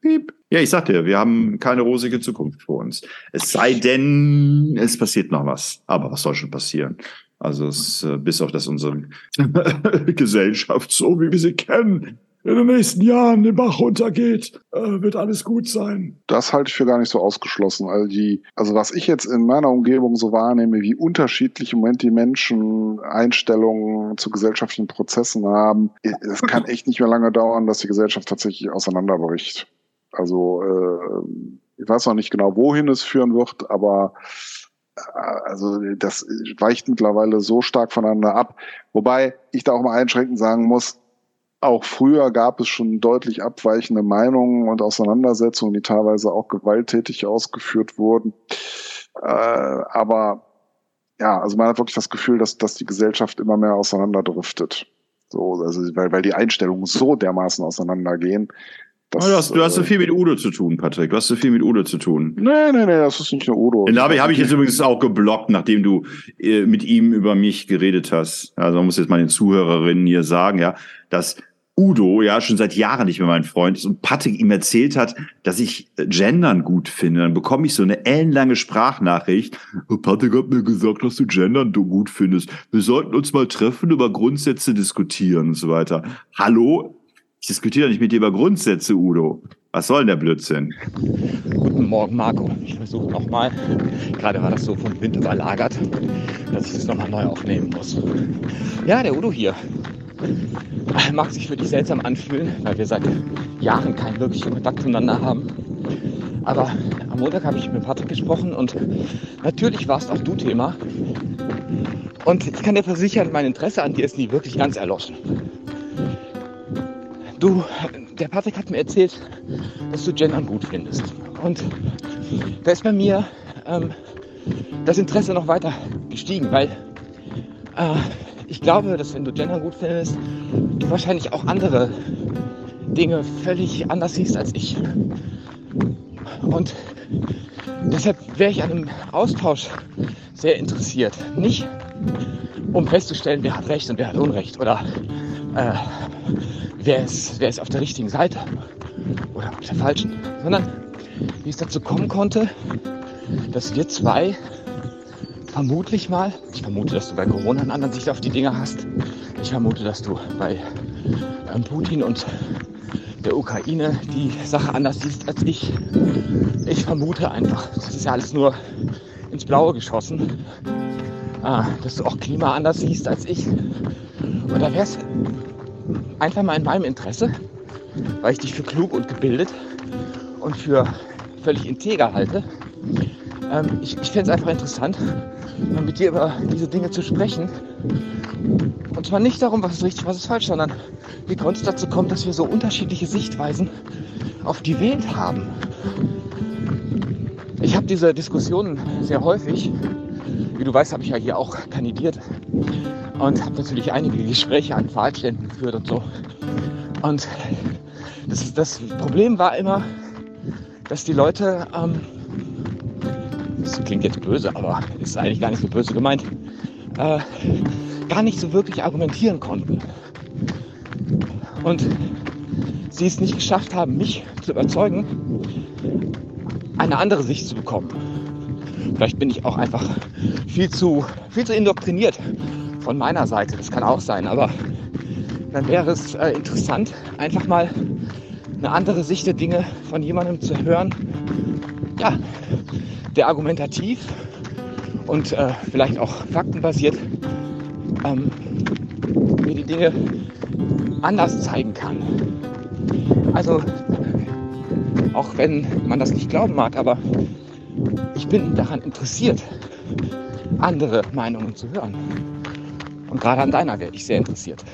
piep. Ja, ich sag dir, wir haben keine rosige Zukunft vor uns. Es sei denn, es passiert noch was. Aber was soll schon passieren? Also es, äh, bis auf das unsere <laughs> Gesellschaft, so wie wir sie kennen, in den nächsten Jahren den Bach runtergeht, äh, wird alles gut sein. Das halte ich für gar nicht so ausgeschlossen. All die, also was ich jetzt in meiner Umgebung so wahrnehme, wie unterschiedlich im Moment die Menschen Einstellungen zu gesellschaftlichen Prozessen haben, es kann echt nicht mehr lange dauern, dass die Gesellschaft tatsächlich auseinanderbricht. Also äh, ich weiß noch nicht genau, wohin es führen wird, aber also das weicht mittlerweile so stark voneinander ab. Wobei ich da auch mal einschränkend sagen muss, auch früher gab es schon deutlich abweichende Meinungen und Auseinandersetzungen, die teilweise auch gewalttätig ausgeführt wurden. Äh, aber ja, also man hat wirklich das Gefühl, dass, dass die Gesellschaft immer mehr auseinanderdriftet. So, also weil, weil die Einstellungen so dermaßen auseinandergehen, das, du, hast, du hast so äh, viel mit Udo zu tun, Patrick. Du hast so viel mit Udo zu tun. Nee, nee, nee, das ist nicht nur Udo. Den habe hab ich jetzt übrigens auch geblockt, nachdem du äh, mit ihm über mich geredet hast. Also man muss jetzt mal den Zuhörerinnen hier sagen, ja, dass Udo ja schon seit Jahren nicht mehr mein Freund ist und Patrick ihm erzählt hat, dass ich äh, Gendern gut finde, dann bekomme ich so eine ellenlange Sprachnachricht. Patrick hat mir gesagt, dass du Gendern gut findest. Wir sollten uns mal treffen, über Grundsätze diskutieren und so weiter. Hallo? Ich diskutiere nicht mit dir über Grundsätze, Udo. Was soll denn der Blödsinn? Guten Morgen, Marco. Ich versuche nochmal. Gerade war das so vom Wind überlagert, dass ich das nochmal neu aufnehmen muss. Ja, der Udo hier. Mag sich für dich seltsam anfühlen, weil wir seit Jahren keinen wirklichen Kontakt zueinander haben. Aber am Montag habe ich mit Patrick gesprochen und natürlich warst auch du Thema. Und ich kann dir versichern, mein Interesse an dir ist nie wirklich ganz erloschen. Du, der Patrick hat mir erzählt, dass du Gendern gut findest. Und da ist bei mir ähm, das Interesse noch weiter gestiegen, weil äh, ich glaube, dass wenn du Gendern gut findest, du wahrscheinlich auch andere Dinge völlig anders siehst als ich. Und deshalb wäre ich an einem Austausch sehr interessiert. Nicht um festzustellen, wer hat Recht und wer hat Unrecht oder äh, wer ist, wer ist auf der richtigen Seite oder auf der falschen, sondern wie es dazu kommen konnte, dass wir zwei vermutlich mal, ich vermute, dass du bei Corona eine andere Sicht auf die Dinge hast. Ich vermute, dass du bei ähm, Putin und der Ukraine die Sache anders siehst als ich. Ich vermute einfach, das ist ja alles nur ins Blaue geschossen, äh, dass du auch Klima anders siehst als ich. Und da wäre es einfach mal in meinem Interesse, weil ich dich für klug und gebildet und für völlig integer halte. Ähm, ich ich fände es einfach interessant, mal mit dir über diese Dinge zu sprechen. Und zwar nicht darum, was ist richtig, was ist falsch, sondern wie konnte es dazu kommen, dass wir so unterschiedliche Sichtweisen auf die Welt haben. Ich habe diese Diskussionen sehr häufig. Wie du weißt, habe ich ja hier auch kandidiert und habe natürlich einige Gespräche an Wahlständen geführt und so. Und das, das Problem war immer, dass die Leute, ähm, das klingt jetzt böse, aber ist eigentlich gar nicht so böse gemeint, äh, gar nicht so wirklich argumentieren konnten. Und sie es nicht geschafft haben, mich zu überzeugen, eine andere Sicht zu bekommen. Vielleicht bin ich auch einfach viel zu, viel zu indoktriniert von meiner Seite. Das kann auch sein, aber dann wäre es äh, interessant, einfach mal eine andere Sicht der Dinge von jemandem zu hören, ja, der argumentativ und äh, vielleicht auch faktenbasiert ähm, mir die Dinge anders zeigen kann. Also, auch wenn man das nicht glauben mag, aber ich bin daran interessiert, andere Meinungen zu hören. Und gerade an deiner wäre ich sehr interessiert.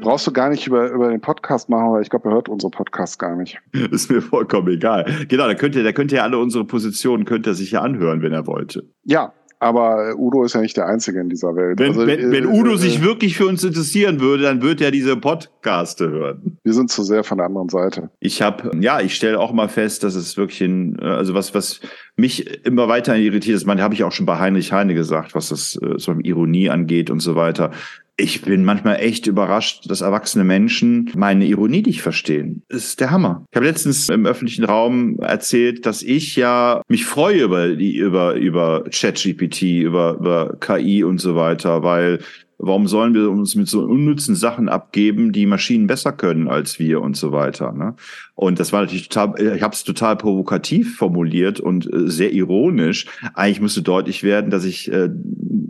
brauchst du gar nicht über, über den Podcast machen, weil ich glaube, er hört unsere Podcasts gar nicht. <laughs> Ist mir vollkommen egal. Genau, da könnt ihr, da könnt ihr alle unsere Positionen, könnt ihr sich ja anhören, wenn er wollte. Ja, aber Udo ist ja nicht der Einzige in dieser Welt. Wenn, also, wenn, wenn äh, Udo äh, sich wirklich für uns interessieren würde, dann würde er diese Podcaste hören. Wir sind zu sehr von der anderen Seite. Ich habe, ja, ich stelle auch mal fest, dass es wirklich ein, also was, was mich immer weiter irritiert ist, man habe ich auch schon bei Heinrich Heine gesagt, was das äh, so Ironie angeht und so weiter ich bin manchmal echt überrascht, dass erwachsene Menschen meine Ironie nicht verstehen. Das ist der Hammer. Ich habe letztens im öffentlichen Raum erzählt, dass ich ja mich freue über die über über ChatGPT, über über KI und so weiter, weil Warum sollen wir uns mit so unnützen Sachen abgeben, die Maschinen besser können als wir und so weiter? Ne? Und das war natürlich total, ich habe es total provokativ formuliert und äh, sehr ironisch. Eigentlich musste deutlich werden, dass ich äh,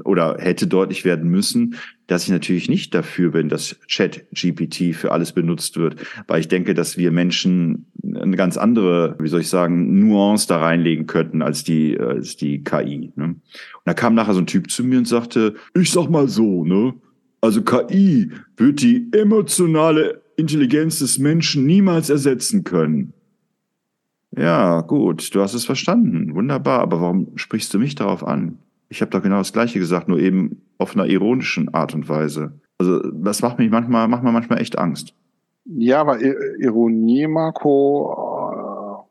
oder hätte deutlich werden müssen, dass ich natürlich nicht dafür bin, dass Chat GPT für alles benutzt wird, weil ich denke, dass wir Menschen eine ganz andere, wie soll ich sagen, Nuance da reinlegen könnten als die, als die KI. Ne? Und da kam nachher so ein Typ zu mir und sagte, ich sag mal so, ne? Also KI wird die emotionale Intelligenz des Menschen niemals ersetzen können. Ja, gut, du hast es verstanden. Wunderbar, aber warum sprichst du mich darauf an? Ich habe doch genau das Gleiche gesagt, nur eben auf einer ironischen Art und Weise. Also das macht mich manchmal, macht mir manchmal echt Angst. Ja, aber Ironie, Marco.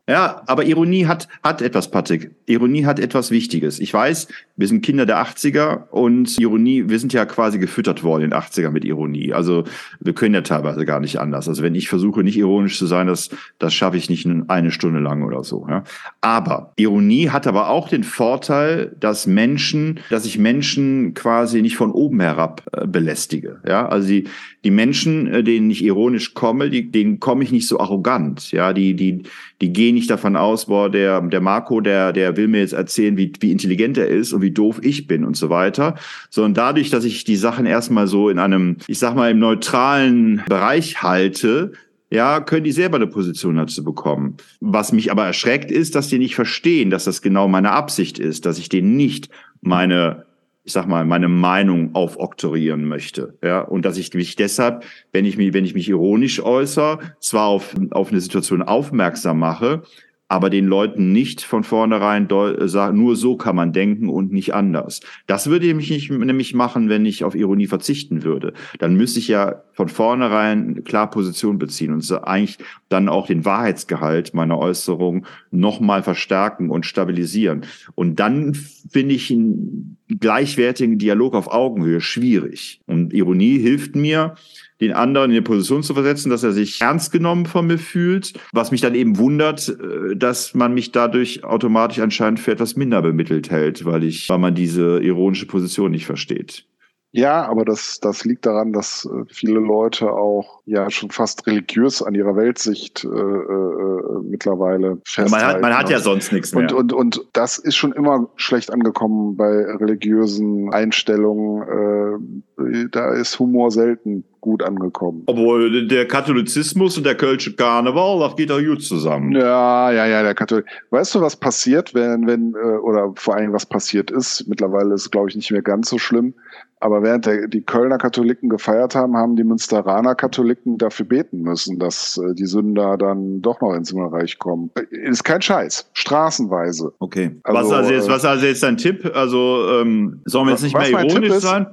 Ja, aber Ironie hat, hat etwas, Patrick. Ironie hat etwas Wichtiges. Ich weiß, wir sind Kinder der 80er und Ironie, wir sind ja quasi gefüttert worden in den 80er mit Ironie. Also wir können ja teilweise gar nicht anders. Also wenn ich versuche, nicht ironisch zu sein, das, das schaffe ich nicht eine Stunde lang oder so. Ja. Aber Ironie hat aber auch den Vorteil, dass Menschen, dass ich Menschen quasi nicht von oben herab äh, belästige. Ja, also die, die Menschen, äh, denen ich ironisch komme, die, denen komme ich nicht so arrogant. Ja, die, die, die gehen nicht davon aus, boah, der, der Marco, der, der will mir jetzt erzählen, wie, wie intelligent er ist und wie doof ich bin und so weiter. Sondern dadurch, dass ich die Sachen erstmal so in einem, ich sag mal, im neutralen Bereich halte, ja, können die selber eine Position dazu bekommen. Was mich aber erschreckt ist, dass die nicht verstehen, dass das genau meine Absicht ist, dass ich denen nicht meine ich sag mal, meine Meinung aufoktorieren möchte. Ja, und dass ich mich deshalb, wenn ich mich, wenn ich mich ironisch äußere, zwar auf, auf eine Situation aufmerksam mache, aber den Leuten nicht von vornherein sagen, nur so kann man denken und nicht anders. Das würde ich nicht, nämlich machen, wenn ich auf Ironie verzichten würde. Dann müsste ich ja von vornherein klar Position beziehen und eigentlich dann auch den Wahrheitsgehalt meiner Äußerung nochmal verstärken und stabilisieren. Und dann finde ich einen gleichwertigen Dialog auf Augenhöhe schwierig. Und Ironie hilft mir, den anderen in die Position zu versetzen, dass er sich ernst genommen von mir fühlt. Was mich dann eben wundert, äh, dass man mich dadurch automatisch anscheinend für etwas minder bemittelt hält, weil ich, weil man diese ironische Position nicht versteht. Ja, aber das, das liegt daran, dass äh, viele Leute auch ja schon fast religiös an ihrer Weltsicht äh, äh, mittlerweile festhalten. Man hat, man hat ja sonst nichts mehr. Und, und, und das ist schon immer schlecht angekommen bei religiösen Einstellungen. Äh, da ist Humor selten gut angekommen. Obwohl der Katholizismus und der Kölsche Karneval, das geht doch gut zusammen. Ja, ja, ja, der Katholik. Weißt du, was passiert, wenn, wenn, äh, oder vor allem was passiert ist? Mittlerweile ist es, glaube ich, nicht mehr ganz so schlimm. Aber während der, die Kölner Katholiken gefeiert haben, haben die Münsteraner Katholiken dafür beten müssen, dass äh, die Sünder dann doch noch ins Himmelreich kommen. Äh, ist kein Scheiß. Straßenweise. Okay. Also, was also jetzt, was also jetzt dein Tipp? Also ähm, sollen wir jetzt nicht mehr ironisch sein?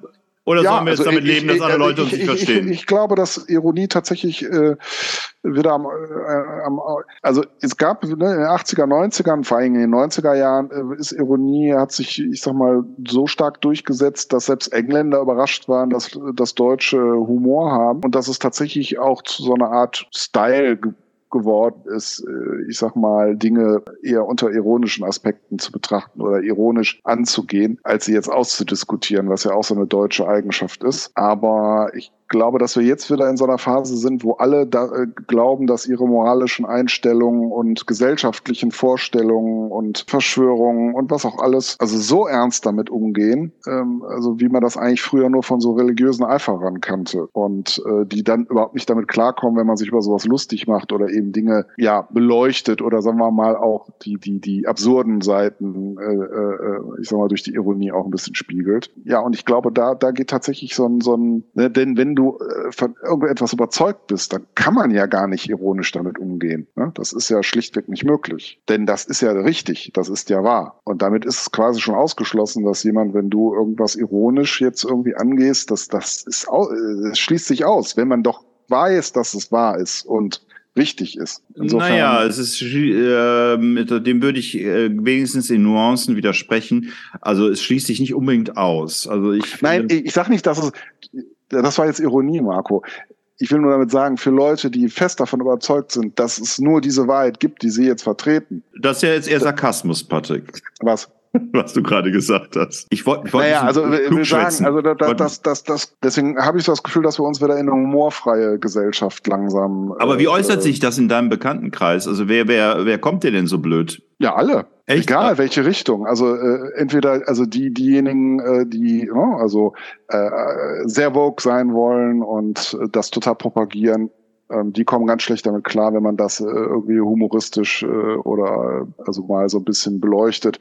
Oder ja, sollen wir jetzt also damit ich, leben, dass alle Leute uns nicht verstehen? Ich, ich, glaube, dass Ironie tatsächlich äh, wieder am, äh, am also es gab ne, in den 80er, 90ern, vor allem in den 90er Jahren, äh, ist Ironie, hat sich, ich sag mal, so stark durchgesetzt, dass selbst Engländer überrascht waren, dass dass Deutsche Humor haben und dass es tatsächlich auch zu so einer Art Style geworden ist, äh, ich sag mal, Dinge eher unter ironischen Aspekten zu betrachten oder ironisch anzugehen, als sie jetzt auszudiskutieren, was ja auch so eine deutsche Eigenschaft ist. Aber ich glaube, dass wir jetzt wieder in so einer Phase sind, wo alle da, äh, glauben, dass ihre moralischen Einstellungen und gesellschaftlichen Vorstellungen und Verschwörungen und was auch alles, also so ernst damit umgehen, ähm, also wie man das eigentlich früher nur von so religiösen Eiferern kannte und äh, die dann überhaupt nicht damit klarkommen, wenn man sich über sowas lustig macht oder eben Dinge ja beleuchtet oder sagen wir mal auch die die die absurden Seiten, äh, äh, ich sag mal durch die Ironie auch ein bisschen spiegelt. Ja, und ich glaube, da da geht tatsächlich so ein so ein, ne, denn wenn du äh, von irgendetwas überzeugt bist, dann kann man ja gar nicht ironisch damit umgehen. Ne? Das ist ja schlichtweg nicht möglich. Denn das ist ja richtig, das ist ja wahr. Und damit ist es quasi schon ausgeschlossen, dass jemand, wenn du irgendwas ironisch jetzt irgendwie angehst, dass das ist, äh, das schließt sich aus, wenn man doch weiß, dass es wahr ist und richtig ist. Insofern naja, es ist, äh, dem würde ich äh, wenigstens in Nuancen widersprechen. Also es schließt sich nicht unbedingt aus. Also ich Nein, ich, ich sage nicht, dass es das war jetzt Ironie, Marco. Ich will nur damit sagen, für Leute, die fest davon überzeugt sind, dass es nur diese Wahrheit gibt, die sie jetzt vertreten. Das ist ja jetzt eher Sarkasmus, Patrick. Was? <laughs> was du gerade gesagt hast. Ich wollte, ich wollte naja, also wir sagen, also das, das, das, das, deswegen habe ich so das Gefühl, dass wir uns wieder in eine humorfreie Gesellschaft langsam. Aber wie äußert äh, sich das in deinem Bekanntenkreis? Also wer, wer, wer kommt dir denn so blöd? Ja, alle. Echt? Egal welche Richtung. Also äh, entweder also die diejenigen, äh, die ne, also äh, sehr woke sein wollen und äh, das total propagieren, ähm, die kommen ganz schlecht damit klar, wenn man das äh, irgendwie humoristisch äh, oder also mal so ein bisschen beleuchtet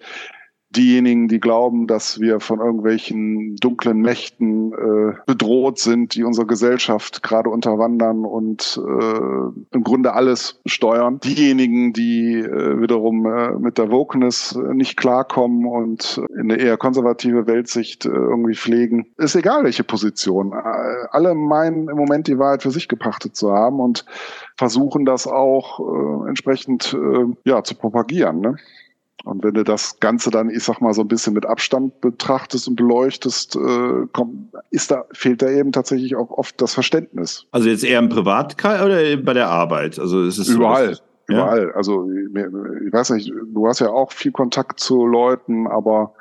diejenigen, die glauben, dass wir von irgendwelchen dunklen Mächten äh, bedroht sind, die unsere Gesellschaft gerade unterwandern und äh, im Grunde alles steuern. Diejenigen, die äh, wiederum äh, mit der Wokeness nicht klarkommen und eine eher konservative Weltsicht äh, irgendwie pflegen. Ist egal, welche Position. Äh, alle meinen im Moment die Wahrheit für sich gepachtet zu haben und versuchen das auch äh, entsprechend äh, ja, zu propagieren. Ne? Und wenn du das Ganze dann, ich sag mal, so ein bisschen mit Abstand betrachtest und beleuchtest, äh, kommt, ist da, fehlt da eben tatsächlich auch oft das Verständnis. Also jetzt eher im Privatkreis oder bei der Arbeit? Also es ist überall. So, überall. Ja? Also ich weiß nicht, du hast ja auch viel Kontakt zu Leuten, aber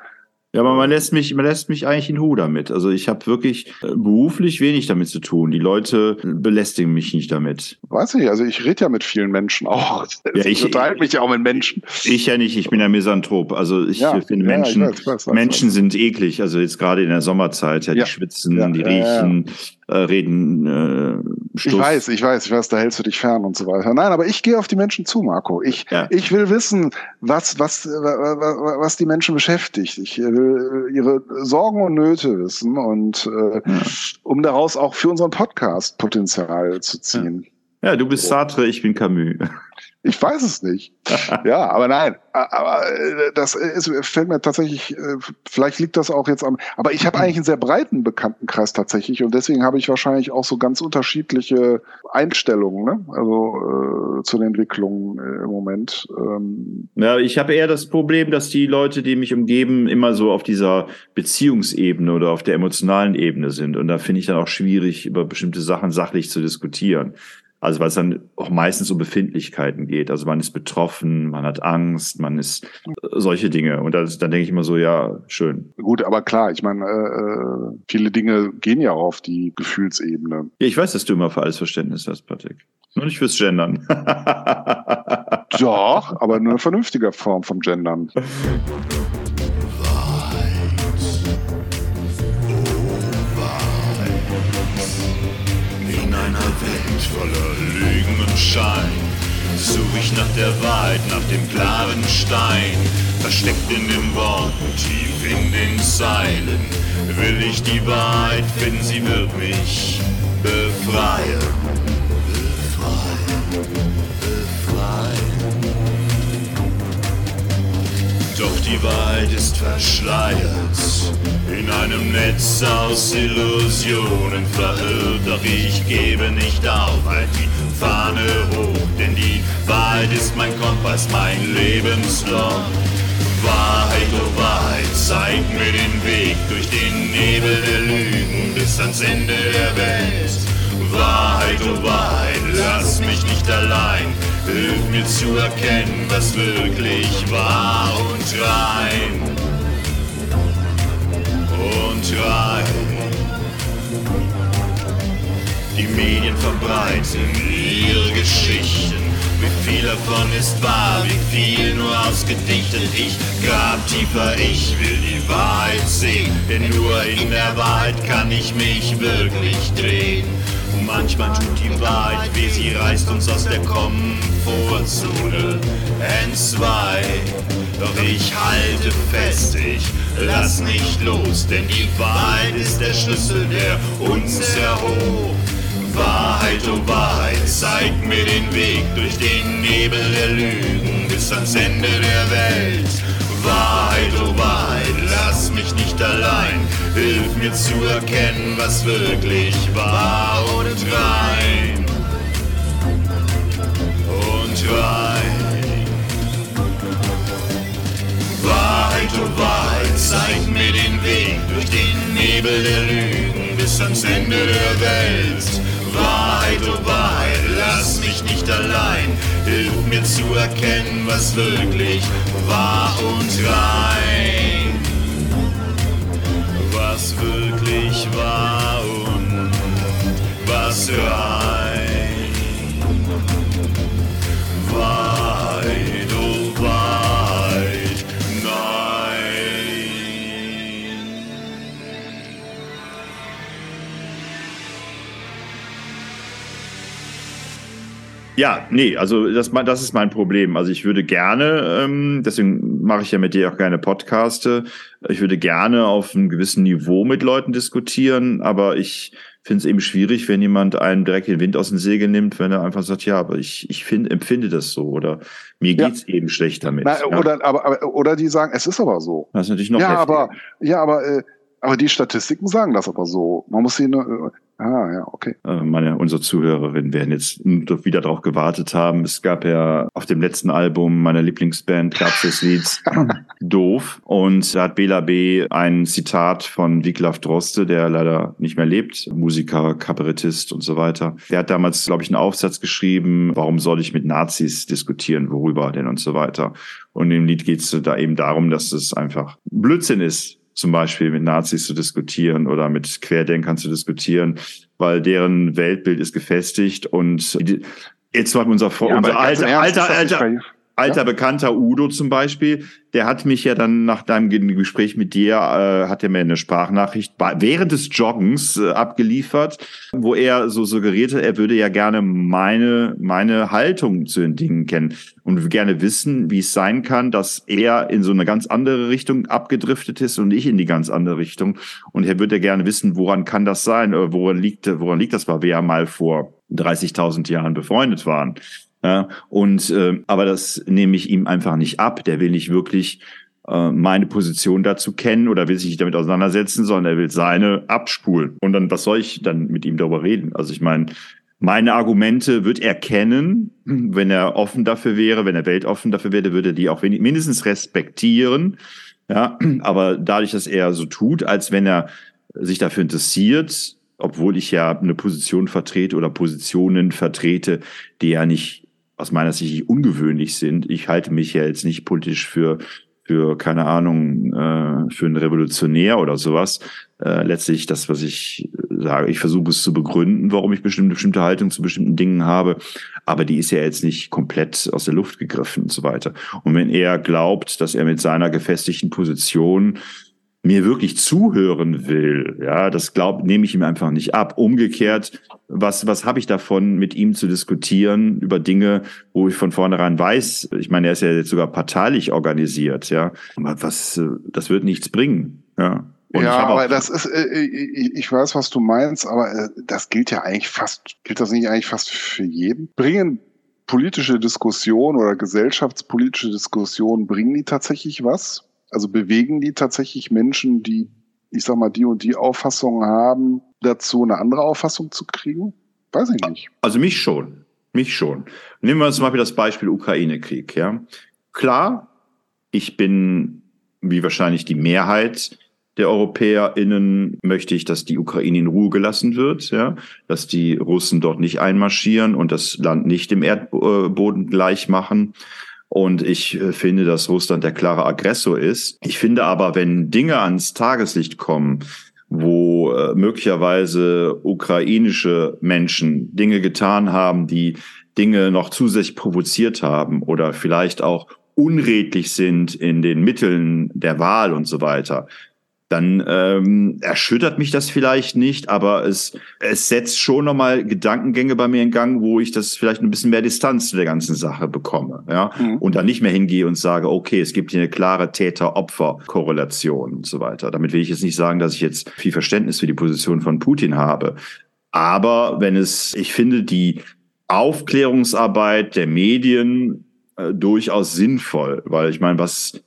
ja, aber man lässt mich, man lässt mich eigentlich in Ruhe damit. Also ich habe wirklich äh, beruflich wenig damit zu tun. Die Leute belästigen mich nicht damit. Weiß nicht, also ich rede ja mit vielen Menschen auch. <laughs> Ja, ich unterhalte mich ja auch mit Menschen. Ich ja nicht, ich bin ja Misanthrop. Also ich ja, finde Menschen, ja, ich weiß, ich weiß, Menschen sind eklig. Also jetzt gerade in der Sommerzeit, ja, die schwitzen, die riechen, äh, reden. Äh. Ich weiß, ich weiß, ich weiß, da hältst du dich fern und so weiter. Nein, aber ich gehe auf die Menschen zu, Marco. Ich, ja. ich will wissen, was, was, was die Menschen beschäftigt. Ich will ihre Sorgen und Nöte wissen und äh, ja. um daraus auch für unseren Podcast Potenzial zu ziehen. Ja, ja du bist Sartre, ich bin Camus. <laughs> Ich weiß es nicht. <laughs> ja, aber nein. Aber äh, das ist, fällt mir tatsächlich, äh, vielleicht liegt das auch jetzt am. Aber ich habe eigentlich einen sehr breiten Bekanntenkreis tatsächlich und deswegen habe ich wahrscheinlich auch so ganz unterschiedliche Einstellungen, ne? Also äh, zu den Entwicklungen äh, im Moment. Ähm. Ja, ich habe eher das Problem, dass die Leute, die mich umgeben, immer so auf dieser Beziehungsebene oder auf der emotionalen Ebene sind. Und da finde ich dann auch schwierig, über bestimmte Sachen sachlich zu diskutieren. Also weil es dann auch meistens um Befindlichkeiten geht. Also man ist betroffen, man hat Angst, man ist äh, solche Dinge. Und das, dann denke ich immer so, ja, schön. Gut, aber klar, ich meine, äh, äh, viele Dinge gehen ja auf die Gefühlsebene. Ja, ich weiß, dass du immer für alles Verständnis hast, Patrick. Nur nicht fürs Gendern. <laughs> Doch, aber nur eine vernünftige Form vom Gendern. <laughs> Lügen und Schein. Such ich nach der Wahrheit, nach dem klaren Stein, versteckt in den Worten, tief in den Zeilen. Will ich die Wahrheit finden, sie wird mich befreien. Befreien. Doch die Wahrheit ist verschleiert, in einem Netz aus Illusionen verirrt. Doch ich gebe nicht auf, halt die Fahne hoch, denn die Wahrheit ist mein Kompass, mein Lebensloch. Wahrheit, oh Wahrheit, zeig mir den Weg durch den Nebel der Lügen bis ans Ende der Welt. Wahrheit, oh Wahrheit, lass mich nicht allein. Hilf mir zu erkennen, was wirklich wahr und rein. Und rein. Die Medien verbreiten ihre Geschichten. Wie viel davon ist wahr, wie viel nur ausgedichtet. Ich grab tiefer, ich will die Wahrheit sehen. Denn nur in der Wahrheit kann ich mich wirklich drehen. Manchmal tut die Wahrheit weh, sie reißt uns aus der Komfortzone entzwei. Doch ich halte fest, ich lass nicht los, denn die Wahrheit ist der Schlüssel, der uns erhob. Wahrheit, oh Wahrheit, zeig mir den Weg durch den Nebel der Lügen bis ans Ende der Welt. Wahrheit, oh Wahrheit, lass mich nicht allein. Hilf mir zu erkennen, was wirklich wahr und rein. Und rein. Wahrheit, oh Wahrheit, zeig mir den Weg durch den Nebel der Lügen bis ans Ende der Welt. Wahrheit, oh Wahrheit, lass mich nicht allein. Hilf mir zu erkennen, was wirklich wahr und rein. Was wirklich wahr und was rein. Ja, nee, also das, das ist mein Problem. Also ich würde gerne, ähm, deswegen mache ich ja mit dir auch gerne Podcaste, ich würde gerne auf einem gewissen Niveau mit Leuten diskutieren, aber ich finde es eben schwierig, wenn jemand einen direkt den Wind aus den Segeln nimmt, wenn er einfach sagt, ja, aber ich, ich find, empfinde das so oder mir geht's ja. eben schlecht damit. Na, ja. oder, aber, aber, oder die sagen, es ist aber so. Das ist natürlich noch ja, heftiger. aber ja, aber äh, aber die Statistiken sagen das aber so. Man muss sie nur, Ah, ja, okay. Äh, meine, unsere Zuhörerinnen werden jetzt wieder darauf gewartet haben. Es gab ja auf dem letzten Album meiner Lieblingsband gab es das Lied <laughs> Doof. Und da hat Bela B. ein Zitat von Wiglaf Droste, der leider nicht mehr lebt, Musiker, Kabarettist und so weiter. Der hat damals, glaube ich, einen Aufsatz geschrieben, warum soll ich mit Nazis diskutieren, worüber denn und so weiter. Und im Lied geht es da eben darum, dass es einfach Blödsinn ist, zum Beispiel mit Nazis zu diskutieren oder mit Querdenkern zu diskutieren, weil deren Weltbild ist gefestigt und jetzt war unser, ja, unser alter, alter, alter, alter ja? Bekannter Udo zum Beispiel, der hat mich ja dann nach deinem Gespräch mit dir, äh, hat er mir eine Sprachnachricht bei, während des Joggens äh, abgeliefert, wo er so suggerierte, er würde ja gerne meine, meine Haltung zu den Dingen kennen und gerne wissen, wie es sein kann, dass er in so eine ganz andere Richtung abgedriftet ist und ich in die ganz andere Richtung. Und er würde gerne wissen, woran kann das sein, oder woran liegt, woran liegt das, weil wir ja mal vor 30.000 Jahren befreundet waren. Ja, und äh, aber das nehme ich ihm einfach nicht ab. Der will nicht wirklich äh, meine Position dazu kennen oder will sich nicht damit auseinandersetzen, sondern er will seine abspulen. Und dann, was soll ich dann mit ihm darüber reden? Also ich meine, meine Argumente wird er kennen, wenn er offen dafür wäre, wenn er weltoffen dafür wäre, würde er die auch mindestens respektieren. Ja, aber dadurch, dass er so tut, als wenn er sich dafür interessiert, obwohl ich ja eine Position vertrete oder Positionen vertrete, die ja nicht aus meiner Sicht ungewöhnlich sind. Ich halte mich ja jetzt nicht politisch für für keine Ahnung äh, für einen Revolutionär oder sowas. Äh, letztlich das, was ich sage, ich versuche es zu begründen, warum ich bestimmte bestimmte Haltung zu bestimmten Dingen habe, aber die ist ja jetzt nicht komplett aus der Luft gegriffen und so weiter. Und wenn er glaubt, dass er mit seiner gefestigten Position mir wirklich zuhören will, ja, das glaubt, nehme ich ihm einfach nicht ab. Umgekehrt, was, was habe ich davon, mit ihm zu diskutieren über Dinge, wo ich von vornherein weiß, ich meine, er ist ja jetzt sogar parteilich organisiert, ja, aber was, das wird nichts bringen, ja. Und ja, aber das ist, äh, äh, ich weiß, was du meinst, aber äh, das gilt ja eigentlich fast, gilt das nicht eigentlich fast für jeden? Bringen politische Diskussionen oder gesellschaftspolitische Diskussionen, bringen die tatsächlich was? Also bewegen die tatsächlich Menschen, die, ich sag mal, die und die Auffassung haben, dazu eine andere Auffassung zu kriegen? Weiß ich nicht. Also mich schon. Mich schon. Nehmen wir uns mal das Beispiel Ukraine-Krieg, ja. Klar, ich bin, wie wahrscheinlich die Mehrheit der EuropäerInnen, möchte ich, dass die Ukraine in Ruhe gelassen wird, ja, dass die Russen dort nicht einmarschieren und das Land nicht dem Erdboden gleich machen. Und ich äh, finde, dass Russland der klare Aggressor ist. Ich finde aber, wenn Dinge ans Tageslicht kommen, wo äh, möglicherweise ukrainische Menschen Dinge getan haben, die Dinge noch zusätzlich provoziert haben oder vielleicht auch unredlich sind in den Mitteln der Wahl und so weiter, dann ähm, erschüttert mich das vielleicht nicht, aber es, es setzt schon nochmal Gedankengänge bei mir in Gang, wo ich das vielleicht ein bisschen mehr Distanz zu der ganzen Sache bekomme. Ja? Mhm. Und dann nicht mehr hingehe und sage, okay, es gibt hier eine klare Täter-Opfer-Korrelation und so weiter. Damit will ich jetzt nicht sagen, dass ich jetzt viel Verständnis für die Position von Putin habe. Aber wenn es, ich finde, die Aufklärungsarbeit der Medien äh, durchaus sinnvoll, weil ich meine, was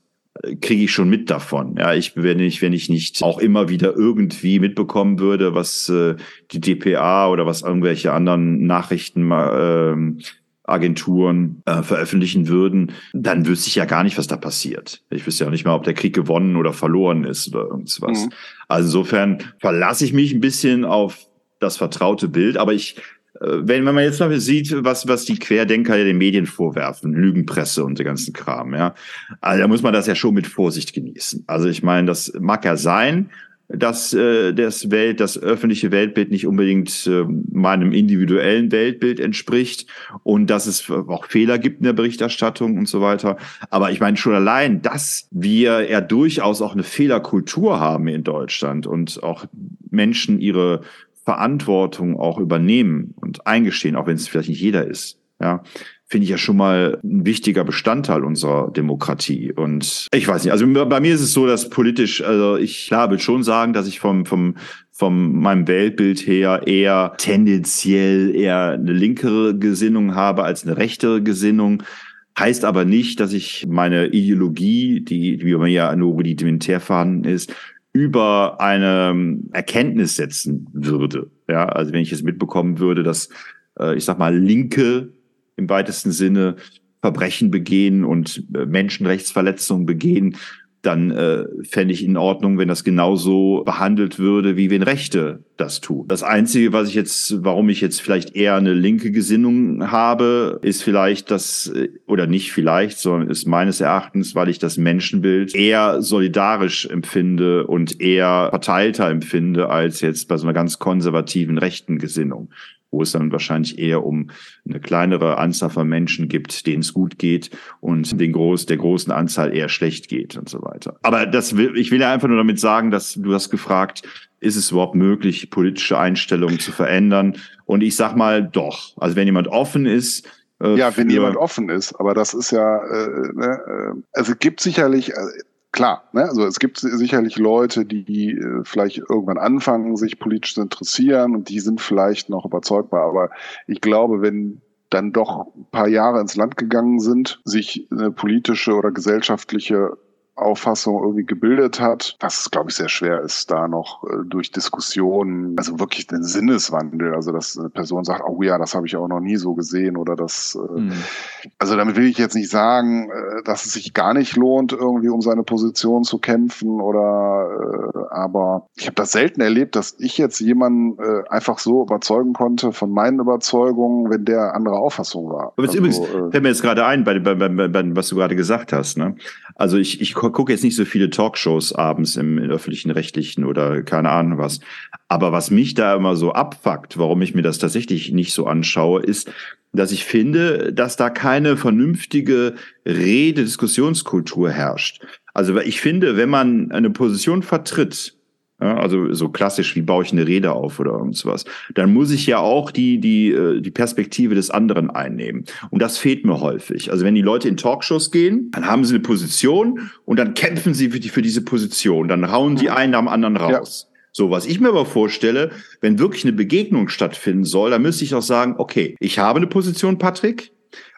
kriege ich schon mit davon. Ja, ich, wenn ich, wenn ich nicht auch immer wieder irgendwie mitbekommen würde, was äh, die DPA oder was irgendwelche anderen Nachrichten äh, Agenturen äh, veröffentlichen würden, dann wüsste ich ja gar nicht, was da passiert. Ich wüsste ja auch nicht mal, ob der Krieg gewonnen oder verloren ist oder irgendwas. Mhm. Also insofern verlasse ich mich ein bisschen auf das vertraute Bild, aber ich wenn, wenn man jetzt mal sieht, was, was die Querdenker den Medien vorwerfen, Lügenpresse und der ganzen Kram, ja, also da muss man das ja schon mit Vorsicht genießen. Also ich meine, das mag ja sein, dass äh, das Welt, das öffentliche Weltbild nicht unbedingt äh, meinem individuellen Weltbild entspricht und dass es auch Fehler gibt in der Berichterstattung und so weiter. Aber ich meine schon allein, dass wir ja durchaus auch eine Fehlerkultur haben in Deutschland und auch Menschen ihre Verantwortung auch übernehmen und eingestehen, auch wenn es vielleicht nicht jeder ist. ja, finde ich ja schon mal ein wichtiger Bestandteil unserer Demokratie. Und ich weiß nicht, also bei mir ist es so, dass politisch, also ich klar will schon sagen, dass ich vom, vom, vom meinem Weltbild her eher tendenziell eher eine linkere Gesinnung habe als eine rechtere Gesinnung. Heißt aber nicht, dass ich meine Ideologie, die, wie man ja nur rudimentär vorhanden ist, über eine Erkenntnis setzen würde. Ja, also wenn ich es mitbekommen würde, dass, äh, ich sag mal, Linke im weitesten Sinne Verbrechen begehen und äh, Menschenrechtsverletzungen begehen, dann äh, fände ich in Ordnung, wenn das genauso behandelt würde, wie wenn Rechte das tun. Das Einzige, was ich jetzt, warum ich jetzt vielleicht eher eine linke Gesinnung habe, ist vielleicht das, äh, oder nicht vielleicht, sondern ist meines Erachtens, weil ich das Menschenbild eher solidarisch empfinde und eher verteilter empfinde als jetzt bei so einer ganz konservativen rechten Gesinnung wo es dann wahrscheinlich eher um eine kleinere Anzahl von Menschen gibt, denen es gut geht und den groß, der großen Anzahl eher schlecht geht und so weiter. Aber das will, ich will ja einfach nur damit sagen, dass du hast gefragt, ist es überhaupt möglich, politische Einstellungen zu verändern? Und ich sag mal doch. Also wenn jemand offen ist, äh, ja, wenn jemand offen ist, aber das ist ja, äh, ne, äh, also gibt sicherlich, äh, klar, ne? also es gibt sicherlich Leute, die, äh, vielleicht irgendwann anfangen, sich politisch zu interessieren und die sind vielleicht noch überzeugbar. Aber ich glaube, wenn dann doch ein paar Jahre ins Land gegangen sind, sich eine politische oder gesellschaftliche Auffassung irgendwie gebildet hat, es, glaube ich, sehr schwer ist, da noch äh, durch Diskussionen, also wirklich den Sinneswandel, also dass eine Person sagt, oh ja, das habe ich auch noch nie so gesehen oder das, äh, mhm. also damit will ich jetzt nicht sagen, äh, dass es sich gar nicht lohnt, irgendwie um seine Position zu kämpfen oder, äh, aber ich habe das selten erlebt, dass ich jetzt jemanden äh, einfach so überzeugen konnte von meinen Überzeugungen, wenn der andere Auffassung war. Aber also, übrigens äh, fällt mir jetzt gerade ein, bei, bei, bei, bei, was du gerade gesagt hast, ne? Also ich, ich gucke jetzt nicht so viele Talkshows abends im, im öffentlichen Rechtlichen oder keine Ahnung was. Aber was mich da immer so abfuckt, warum ich mir das tatsächlich nicht so anschaue, ist, dass ich finde, dass da keine vernünftige Rede-Diskussionskultur herrscht. Also ich finde, wenn man eine Position vertritt, ja, also so klassisch, wie baue ich eine Rede auf oder irgendwas. Dann muss ich ja auch die, die, äh, die Perspektive des anderen einnehmen. Und das fehlt mir häufig. Also wenn die Leute in Talkshows gehen, dann haben sie eine Position und dann kämpfen sie für, die, für diese Position. Dann hauen die einen am anderen raus. Ja. So, was ich mir aber vorstelle, wenn wirklich eine Begegnung stattfinden soll, dann müsste ich auch sagen, okay, ich habe eine Position, Patrick,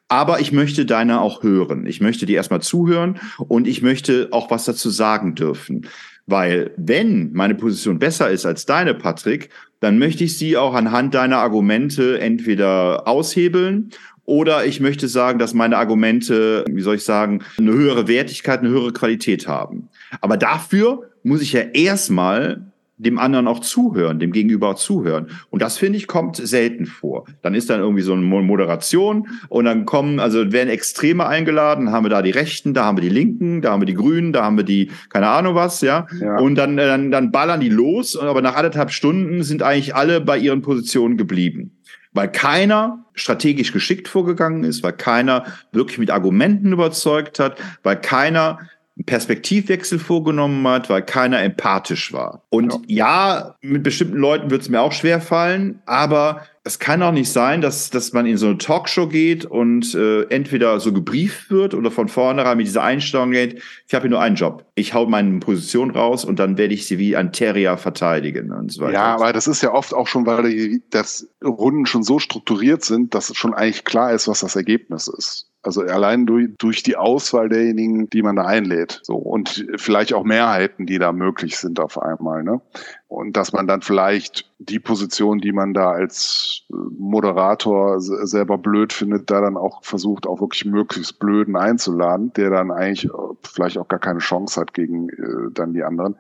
aber ich möchte deine auch hören. Ich möchte dir erstmal zuhören und ich möchte auch was dazu sagen dürfen. Weil wenn meine Position besser ist als deine, Patrick, dann möchte ich sie auch anhand deiner Argumente entweder aushebeln oder ich möchte sagen, dass meine Argumente, wie soll ich sagen, eine höhere Wertigkeit, eine höhere Qualität haben. Aber dafür muss ich ja erstmal dem anderen auch zuhören, dem Gegenüber auch zuhören. Und das finde ich kommt selten vor. Dann ist dann irgendwie so eine Moderation und dann kommen, also werden Extreme eingeladen, haben wir da die Rechten, da haben wir die Linken, da haben wir die Grünen, da haben wir die, keine Ahnung was, ja. ja. Und dann, dann, dann ballern die los, aber nach anderthalb Stunden sind eigentlich alle bei ihren Positionen geblieben weil keiner strategisch geschickt vorgegangen ist, weil keiner wirklich mit Argumenten überzeugt hat, weil keiner Perspektivwechsel vorgenommen hat, weil keiner empathisch war. Und ja, ja mit bestimmten Leuten wird es mir auch schwer fallen, aber es kann auch nicht sein, dass, dass man in so eine Talkshow geht und äh, entweder so gebrieft wird oder von vornherein mit dieser Einstellung geht, ich habe hier nur einen Job. Ich hau meine Position raus und dann werde ich sie wie ein Terrier verteidigen und so weiter. Ja, aber das ist ja oft auch schon, weil die das Runden schon so strukturiert sind, dass schon eigentlich klar ist, was das Ergebnis ist. Also allein durch, durch die Auswahl derjenigen, die man da einlädt. So. Und vielleicht auch Mehrheiten, die da möglich sind auf einmal. Ne? Und dass man dann vielleicht die Position, die man da als äh, Moderator selber blöd findet, da dann auch versucht, auch wirklich möglichst blöden einzuladen, der dann eigentlich äh, vielleicht auch gar keine Chance hat gegen äh, dann die anderen.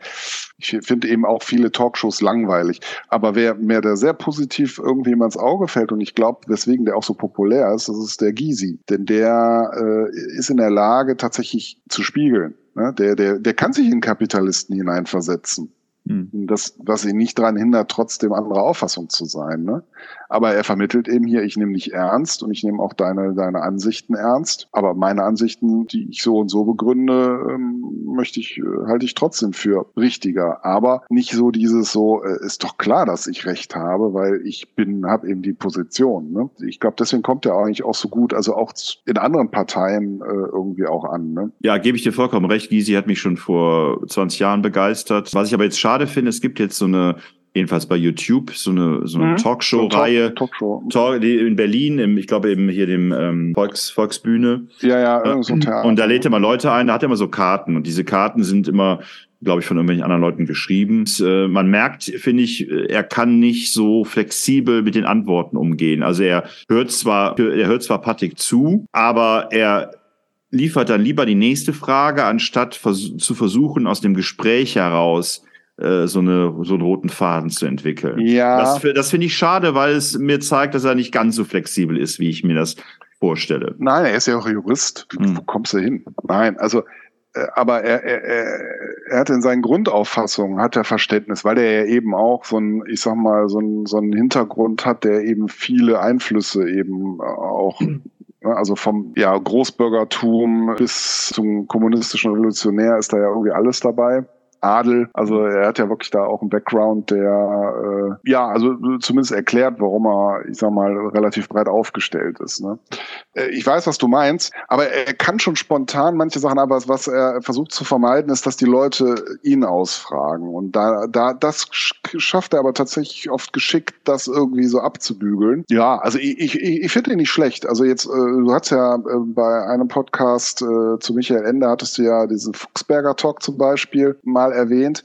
Ich finde eben auch viele Talkshows langweilig. Aber wer mir da sehr positiv irgendwie mal ins Auge fällt und ich glaube, weswegen der auch so populär ist, das ist der Gysi. Denn der äh, ist in der Lage, tatsächlich zu spiegeln. Ne? Der, der, der kann sich in Kapitalisten hineinversetzen Hm. Das, was ihn nicht daran hindert, trotzdem anderer Auffassung zu sein. Ne? Aber er vermittelt eben hier, ich nehme dich ernst und ich nehme auch deine, deine Ansichten ernst. Aber meine Ansichten, die ich so und so begründe, ähm, möchte ich, äh, halte ich trotzdem für richtiger. Aber nicht so dieses so, äh, ist doch klar, dass ich recht habe, weil ich bin, habe eben die Position. Ne? Ich glaube, deswegen kommt er eigentlich auch so gut, also auch in anderen Parteien äh, irgendwie auch an. Ne? Ja, gebe ich dir vollkommen recht. Gysi hat mich schon vor 20 Jahren begeistert. Was ich aber jetzt schade finde, es gibt jetzt so eine jedenfalls bei YouTube, so eine, so eine mhm. Talkshow-Reihe. Talkshow. Talk, in Berlin, im, ich glaube eben hier dem ähm, Volks, Volksbühne. Ja, ja, irgend so ein Theater. Und da lädt er mal Leute ein, da hat er immer so Karten. Und diese Karten sind immer, glaube ich, von irgendwelchen anderen Leuten geschrieben. Und, äh, man merkt, finde ich, er kann nicht so flexibel mit den Antworten umgehen. Also er hört zwar, er hört zwar Patrick zu, aber er liefert dann lieber die nächste Frage, anstatt vers zu versuchen, aus dem Gespräch heraus äh, so, eine, so einen roten Faden zu entwickeln. Ja. Das, das finde ich schade, weil es mir zeigt, dass er nicht ganz so flexibel ist, wie ich mir das vorstelle. Nein, er ist ja auch Jurist. Hm. Wo kommst du hin? Nein, also äh, aber er, er, er hat in seinen Grundauffassungen hat er Verständnis, weil er ja eben auch so ein, ich sag mal, so ein, so ein Hintergrund hat, der eben viele Einflüsse eben auch also vom ja, Großbürgertum bis zum kommunistischen Revolutionär ist da ja irgendwie alles dabei. Adel. Also er hat ja wirklich da auch einen Background, der äh, ja, also zumindest erklärt, warum er, ich sag mal, relativ breit aufgestellt ist. Ne? Äh, ich weiß, was du meinst, aber er kann schon spontan manche Sachen, aber was er versucht zu vermeiden, ist, dass die Leute ihn ausfragen. Und da, da, das schafft er aber tatsächlich oft geschickt, das irgendwie so abzubügeln. Ja, also ich, ich, ich finde ihn nicht schlecht. Also jetzt, äh, du hast ja äh, bei einem Podcast zu Michael Ende hattest du ja diesen Fuchsberger Talk zum Beispiel mal mal erwähnt,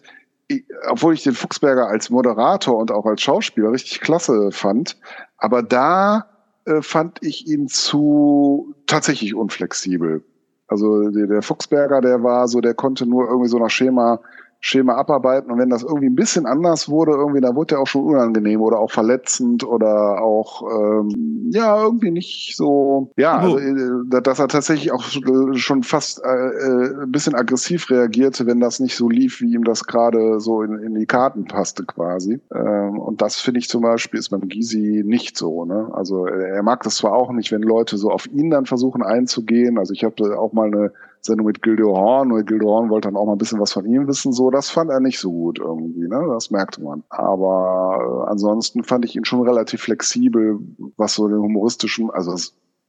obwohl ich den Fuchsberger als Moderator und auch als Schauspieler richtig klasse fand, aber da äh, fand ich ihn zu tatsächlich unflexibel. Also der, der Fuchsberger, der war so, der konnte nur irgendwie so nach Schema Schema abarbeiten. Und wenn das irgendwie ein bisschen anders wurde, irgendwie, dann wurde der auch schon unangenehm oder auch verletzend oder auch ähm, ja irgendwie nicht so, ja, also, äh, dass er tatsächlich auch schon fast äh, äh, ein bisschen aggressiv reagierte, wenn das nicht so lief, wie ihm das gerade so in, in die Karten passte quasi. Ähm, und das finde ich zum Beispiel ist beim Gysi nicht so. Ne? Also er mag das zwar auch nicht, wenn Leute so auf ihn dann versuchen einzugehen. Also ich habe auch mal eine Sendung mit Gildo Horn, und Gildo Horn wollte dann auch mal ein bisschen was von ihm wissen, so, das fand er nicht so gut irgendwie, ne, das merkte man. Aber äh, ansonsten fand ich ihn schon relativ flexibel, was so den humoristischen, also,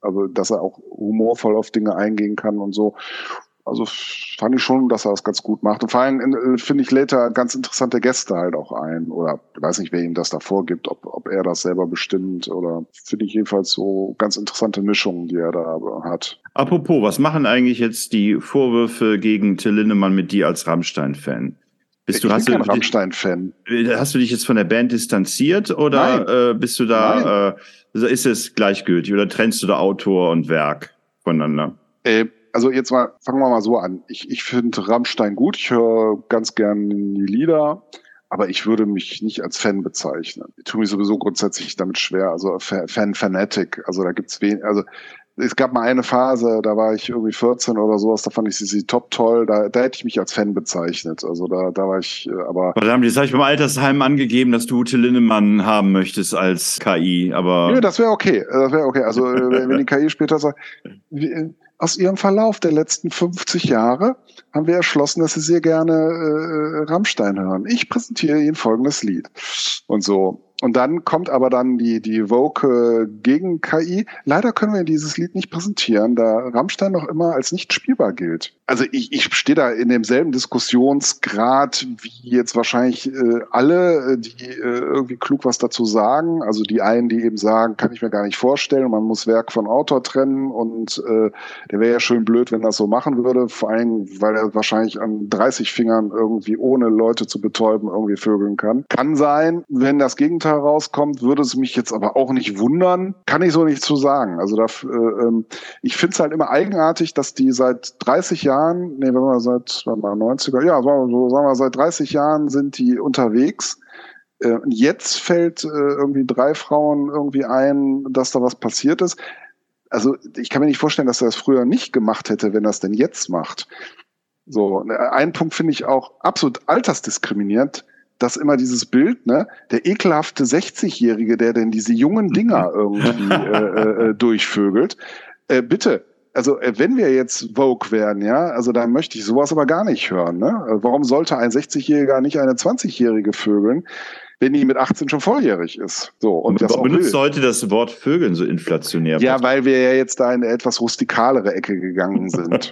also, dass er auch humorvoll auf Dinge eingehen kann und so. Also fand ich schon, dass er das ganz gut macht. Und vor allem äh, finde ich, lädt er ganz interessante Gäste halt auch ein. Oder ich weiß nicht, wer ihm das da vorgibt, ob, ob er das selber bestimmt. Oder finde ich jedenfalls so ganz interessante Mischungen, die er da hat. Apropos, was machen eigentlich jetzt die Vorwürfe gegen Till Lindemann mit dir als Rammstein-Fan? Bist du, ich hast bin kein Rammstein-Fan. Hast du dich jetzt von der Band distanziert oder äh, bist du da, äh, ist es gleichgültig oder trennst du da Autor und Werk voneinander? Äh, also jetzt mal, fangen wir mal so an. Ich, ich finde Rammstein gut, ich höre ganz gern die Lieder, aber ich würde mich nicht als Fan bezeichnen. Ich tue mich sowieso grundsätzlich damit schwer, also Fan-Fanatic, also da gibt's wenig, also es gab mal eine Phase, da war ich irgendwie 14 oder sowas, da fand ich sie, sie top toll, da, da hätte ich mich als Fan bezeichnet. Also da, da war ich, äh, aber. Verdammt, jetzt habe ich beim Altersheim angegeben, dass du Ute Linnemann haben möchtest als KI, aber. Nö, das wäre okay. Das wäre okay. Also äh, wenn die KI später sagt, aus ihrem Verlauf der letzten 50 Jahre haben wir erschlossen, dass sie sehr gerne äh, Rammstein hören. Ich präsentiere Ihnen folgendes Lied. Und so. Und dann kommt aber dann die, die Vogue gegen KI. Leider können wir dieses Lied nicht präsentieren, da Rammstein noch immer als nicht spielbar gilt. Also ich, ich stehe da in demselben Diskussionsgrad wie jetzt wahrscheinlich äh, alle, die äh, irgendwie klug was dazu sagen. Also die einen, die eben sagen, kann ich mir gar nicht vorstellen, man muss Werk von Autor trennen und äh, der wäre ja schön blöd, wenn das so machen würde. Vor allem, weil er wahrscheinlich an 30 Fingern irgendwie ohne Leute zu betäuben irgendwie vögeln kann. Kann sein, wenn das Gegenteil Gegenteil rauskommt, würde es mich jetzt aber auch nicht wundern. Kann ich so nicht zu sagen. Also da, äh, ähm, ich finde es halt immer eigenartig, dass die seit 30 Jahren, nee, wenn wir seit wenn wir 90er, ja, sagen wir seit 30 Jahren sind die unterwegs. Äh, jetzt fällt äh, irgendwie drei Frauen irgendwie ein, dass da was passiert ist. Also ich kann mir nicht vorstellen, dass er das früher nicht gemacht hätte, wenn er es denn jetzt macht. So, ein Punkt finde ich auch absolut altersdiskriminierend dass immer dieses Bild, ne, der ekelhafte 60-Jährige, der denn diese jungen Dinger irgendwie äh, äh, durchvögelt. Äh, bitte, also äh, wenn wir jetzt Vogue wären, ja, also dann möchte ich sowas aber gar nicht hören. Ne? Äh, warum sollte ein 60-Jähriger nicht eine 20-Jährige vögeln? Wenn die mit 18 schon volljährig ist. So, und das benutzt will. heute das Wort Vögeln so inflationär? Ja, weil wir ja jetzt da in eine etwas rustikalere Ecke gegangen sind. <laughs>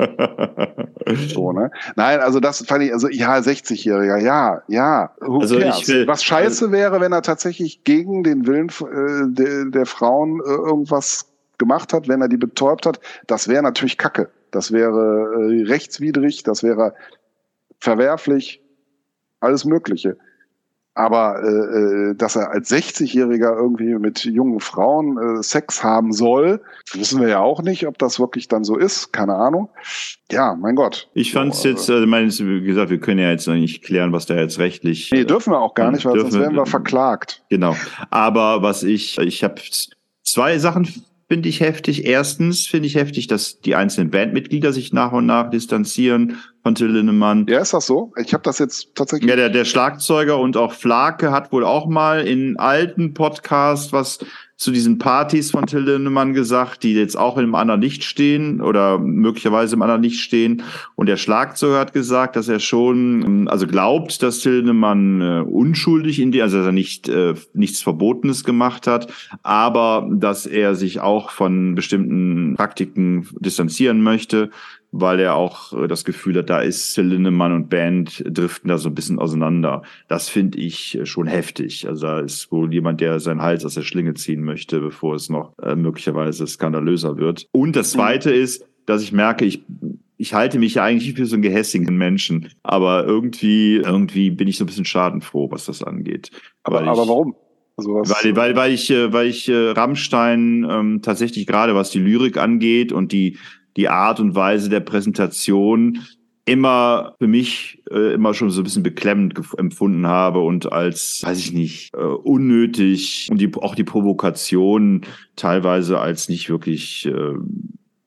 so, ne? Nein, also das fand ich, also ja, 60-Jähriger, ja, ja. also ich will, Was scheiße wäre, wenn er tatsächlich gegen den Willen äh, der, der Frauen äh, irgendwas gemacht hat, wenn er die betäubt hat, das wäre natürlich Kacke. Das wäre äh, rechtswidrig, das wäre verwerflich, alles Mögliche. Aber äh, äh dass er als 60-Jähriger irgendwie mit jungen Frauen äh, Sex haben soll, wissen wir ja auch nicht, ob das wirklich dann so ist. Keine Ahnung. Ja, mein Gott. Ich fand es so, jetzt, also meine, wie gesagt, wir können ja jetzt noch nicht klären, was da jetzt rechtlich. Nee, dürfen wir auch gar nicht, weil sonst werden wir verklagt. Genau. Aber was ich, ich habe zwei Sachen finde ich heftig. Erstens finde ich heftig, dass die einzelnen Bandmitglieder sich nach und nach distanzieren von Till Linnemann. Ja, ist das so? Ich habe das jetzt tatsächlich. Ja, der, der Schlagzeuger und auch Flake hat wohl auch mal in alten Podcast was zu diesen Partys von Till Lindemann gesagt, die jetzt auch in einem anderen Licht stehen oder möglicherweise im anderen Licht stehen. Und der Schlagzeuger hat gesagt, dass er schon, also glaubt, dass Till Lindemann äh, unschuldig in die, also dass er nicht äh, nichts Verbotenes gemacht hat, aber dass er sich auch von bestimmten Praktiken distanzieren möchte weil er auch äh, das Gefühl hat, da ist Lindemann und Band driften da so ein bisschen auseinander. Das finde ich äh, schon heftig. Also da ist wohl jemand, der seinen Hals aus der Schlinge ziehen möchte, bevor es noch äh, möglicherweise skandalöser wird. Und das Zweite mhm. ist, dass ich merke, ich ich halte mich ja eigentlich für so einen gehässigen Menschen, aber irgendwie irgendwie bin ich so ein bisschen schadenfroh, was das angeht. Aber, ich, aber warum? Also weil, weil, weil ich, äh, weil ich äh, Rammstein ähm, tatsächlich gerade was die Lyrik angeht und die die Art und Weise der Präsentation immer für mich äh, immer schon so ein bisschen beklemmend empfunden habe und als, weiß ich nicht, äh, unnötig und die, auch die Provokation teilweise als nicht wirklich, äh,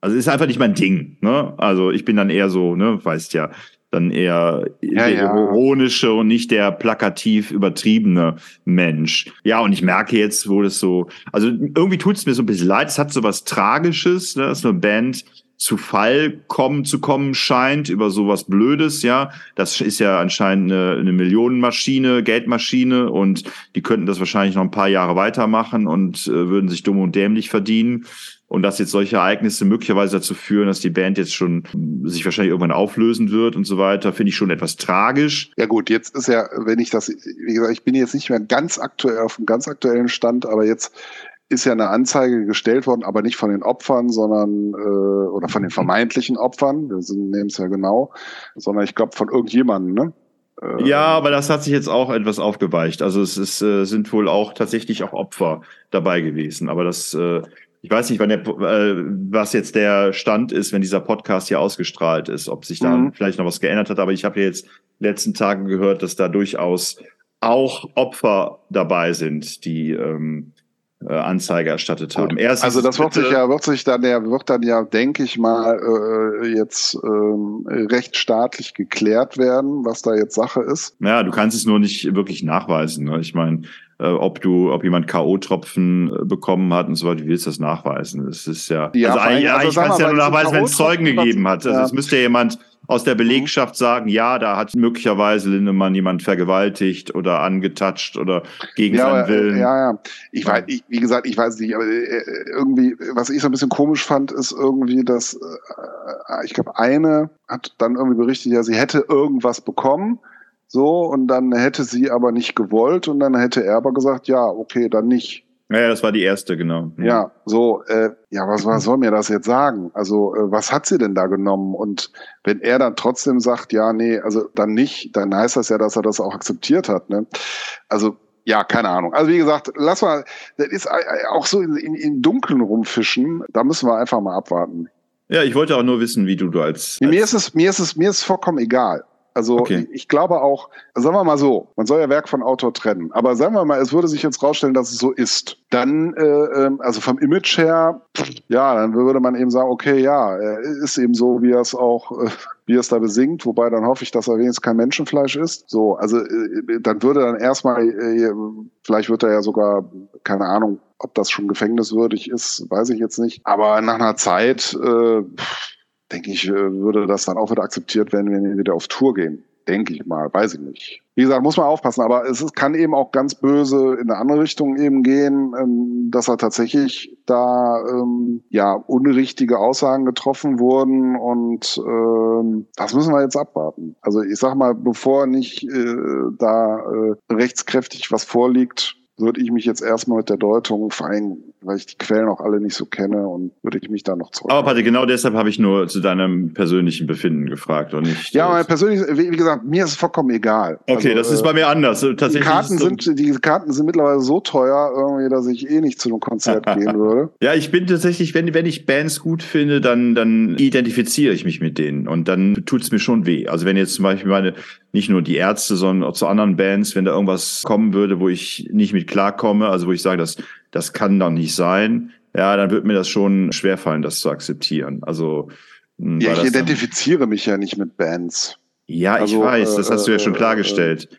also ist einfach nicht mein Ding. Ne? Also ich bin dann eher so, ne, weißt ja, dann eher ja, der ironische und nicht der plakativ übertriebene Mensch. Ja, und ich merke jetzt, wo das so, also irgendwie tut es mir so ein bisschen leid. Es hat so was Tragisches, ne? dass eine Band zu Fall kommen zu kommen scheint über sowas Blödes, ja. Das ist ja anscheinend eine, eine Millionenmaschine, Geldmaschine und die könnten das wahrscheinlich noch ein paar Jahre weitermachen und äh, würden sich dumm und dämlich verdienen. Und dass jetzt solche Ereignisse möglicherweise dazu führen, dass die Band jetzt schon sich wahrscheinlich irgendwann auflösen wird und so weiter, finde ich schon etwas tragisch. Ja gut, jetzt ist ja, wenn ich das, wie gesagt, ich bin jetzt nicht mehr ganz aktuell auf dem ganz aktuellen Stand, aber jetzt ist ja eine Anzeige gestellt worden, aber nicht von den Opfern, sondern äh, oder von den vermeintlichen Opfern, wir nehmen es ja genau, sondern ich glaube von irgendjemandem, ne? Äh, ja, aber das hat sich jetzt auch etwas aufgeweicht. Also es ist, äh, sind wohl auch tatsächlich auch Opfer dabei gewesen. Aber das, äh, ich weiß nicht, wann der, äh, was jetzt der Stand ist, wenn dieser Podcast hier ausgestrahlt ist, ob sich da mhm. vielleicht noch was geändert hat. Aber ich habe ja jetzt letzten Tagen gehört, dass da durchaus auch Opfer dabei sind, die ähm, äh, Anzeige erstattet haben. Erst also das wird sich ja, wird sich dann ja, wird dann ja, denke ich mal, äh, jetzt ähm, rechtsstaatlich geklärt werden, was da jetzt Sache ist. Ja, du kannst es nur nicht wirklich nachweisen. Ne? Ich meine, äh, ob du, ob jemand K.O.-Tropfen äh, bekommen hat und so weiter, wie willst du das nachweisen? Das ist ja, ja also eigentlich, also eigentlich kannst du ja nur nachweisen, wenn es Zeugen gegeben hat. Also es müsste ja jemand aus der mhm. Belegschaft sagen, ja, da hat möglicherweise Lindemann jemand vergewaltigt oder angetatscht oder gegen ja, seinen Willen. Ja, ja. Ich weiß, ich, wie gesagt, ich weiß nicht, aber äh, irgendwie, was ich so ein bisschen komisch fand, ist irgendwie, dass äh, ich glaube, eine hat dann irgendwie berichtet, ja, sie hätte irgendwas bekommen. So, und dann hätte sie aber nicht gewollt und dann hätte er aber gesagt, ja, okay, dann nicht. Ja, das war die erste, genau. Ja, ja so, äh, ja, was, was soll mir das jetzt sagen? Also, äh, was hat sie denn da genommen? Und wenn er dann trotzdem sagt, ja, nee, also dann nicht, dann heißt das ja, dass er das auch akzeptiert hat. Ne? Also, ja, keine Ahnung. Also wie gesagt, lass mal, das ist auch so in, in, in Dunkeln rumfischen, da müssen wir einfach mal abwarten. Ja, ich wollte auch nur wissen, wie du da als, als mir ist es, mir ist es, mir ist vollkommen egal. Also okay. ich glaube auch, sagen wir mal so, man soll ja Werk von Autor trennen, aber sagen wir mal, es würde sich jetzt rausstellen, dass es so ist. Dann, äh, ähm, also vom Image her, ja, dann würde man eben sagen, okay, ja, er ist eben so, wie er es auch äh, wie er es da besingt, wobei dann hoffe ich, dass er wenigstens kein Menschenfleisch ist. So, also äh, dann würde dann erstmal, äh, vielleicht wird er ja sogar, keine Ahnung, ob das schon gefängniswürdig ist, weiß ich jetzt nicht. Aber nach einer Zeit, äh, denke ich, äh, würde das dann auch wieder akzeptiert werden, wenn wir wieder auf Tour gehen. Denke ich mal, weiß ich nicht. Wie gesagt, muss man aufpassen, aber es kann eben auch ganz böse in eine andere Richtung eben gehen, ähm, dass er tatsächlich da ähm, ja unrichtige Aussagen getroffen wurden und ähm, das müssen wir jetzt abwarten. Also ich sag mal, bevor nicht äh, da äh, rechtskräftig was vorliegt, würde ich mich jetzt erstmal mit der Deutung, allem, weil ich die Quellen auch alle nicht so kenne und würde ich mich da noch zurück. Aber Patti, genau deshalb habe ich nur zu deinem persönlichen Befinden gefragt und nicht. Ja, mein persönlich, wie gesagt, mir ist es vollkommen egal. Okay, also, das ist bei mir anders. Tatsächlich die Karten sind, die Karten sind mittlerweile so teuer, irgendwie, dass ich eh nicht zu einem Konzert <laughs> gehen würde. Ja, ich bin tatsächlich, wenn, wenn ich Bands gut finde, dann, dann identifiziere ich mich mit denen und dann tut es mir schon weh. Also wenn jetzt zum Beispiel meine, nicht nur die Ärzte, sondern auch zu anderen Bands, wenn da irgendwas kommen würde, wo ich nicht mit klarkomme, also wo ich sage, das, das kann doch nicht sein, ja, dann wird mir das schon schwerfallen, das zu akzeptieren. Also hm, ja, ich identifiziere dann, mich ja nicht mit Bands. Ja, also, ich weiß, das hast du ja schon äh, klargestellt.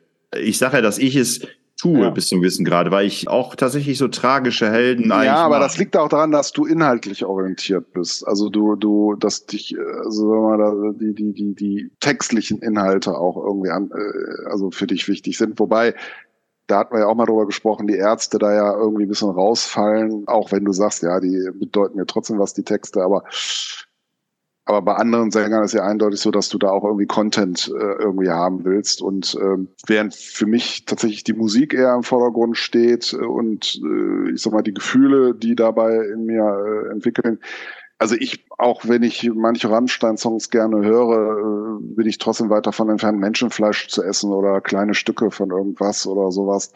Ich sage ja, dass ich es tue ja. bis zum Wissen gerade, weil ich auch tatsächlich so tragische Helden eigentlich. Ja, aber mache. das liegt auch daran, dass du inhaltlich orientiert bist. Also du, du, dass dich, also sagen wir mal, die, die, die, die textlichen Inhalte auch irgendwie an, äh, also für dich wichtig sind. Wobei da hatten wir ja auch mal drüber gesprochen, die Ärzte da ja irgendwie ein bisschen rausfallen, auch wenn du sagst, ja, die bedeuten mir trotzdem was, die Texte, aber aber bei anderen Sängern ist ja eindeutig so, dass du da auch irgendwie Content äh, irgendwie haben willst. Und ähm, während für mich tatsächlich die Musik eher im Vordergrund steht und äh, ich sag mal die Gefühle, die dabei in mir äh, entwickeln, also ich, auch wenn ich manche Rammstein-Songs gerne höre, äh, bin ich trotzdem weit davon entfernt, Menschenfleisch zu essen oder kleine Stücke von irgendwas oder sowas.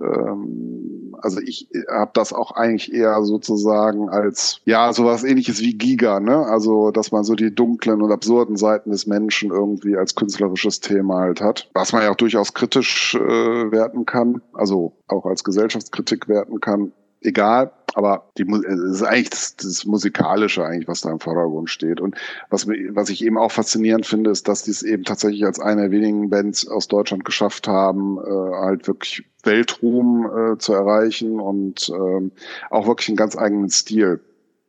Ähm, also ich habe das auch eigentlich eher sozusagen als, ja, sowas ähnliches wie Giga, ne? Also, dass man so die dunklen und absurden Seiten des Menschen irgendwie als künstlerisches Thema halt hat. Was man ja auch durchaus kritisch äh, werten kann, also auch als Gesellschaftskritik werten kann egal, aber die, es ist eigentlich das, das Musikalische eigentlich, was da im Vordergrund steht. Und was, was ich eben auch faszinierend finde, ist, dass die es eben tatsächlich als eine der wenigen Bands aus Deutschland geschafft haben, äh, halt wirklich Weltruhm äh, zu erreichen und ähm, auch wirklich einen ganz eigenen Stil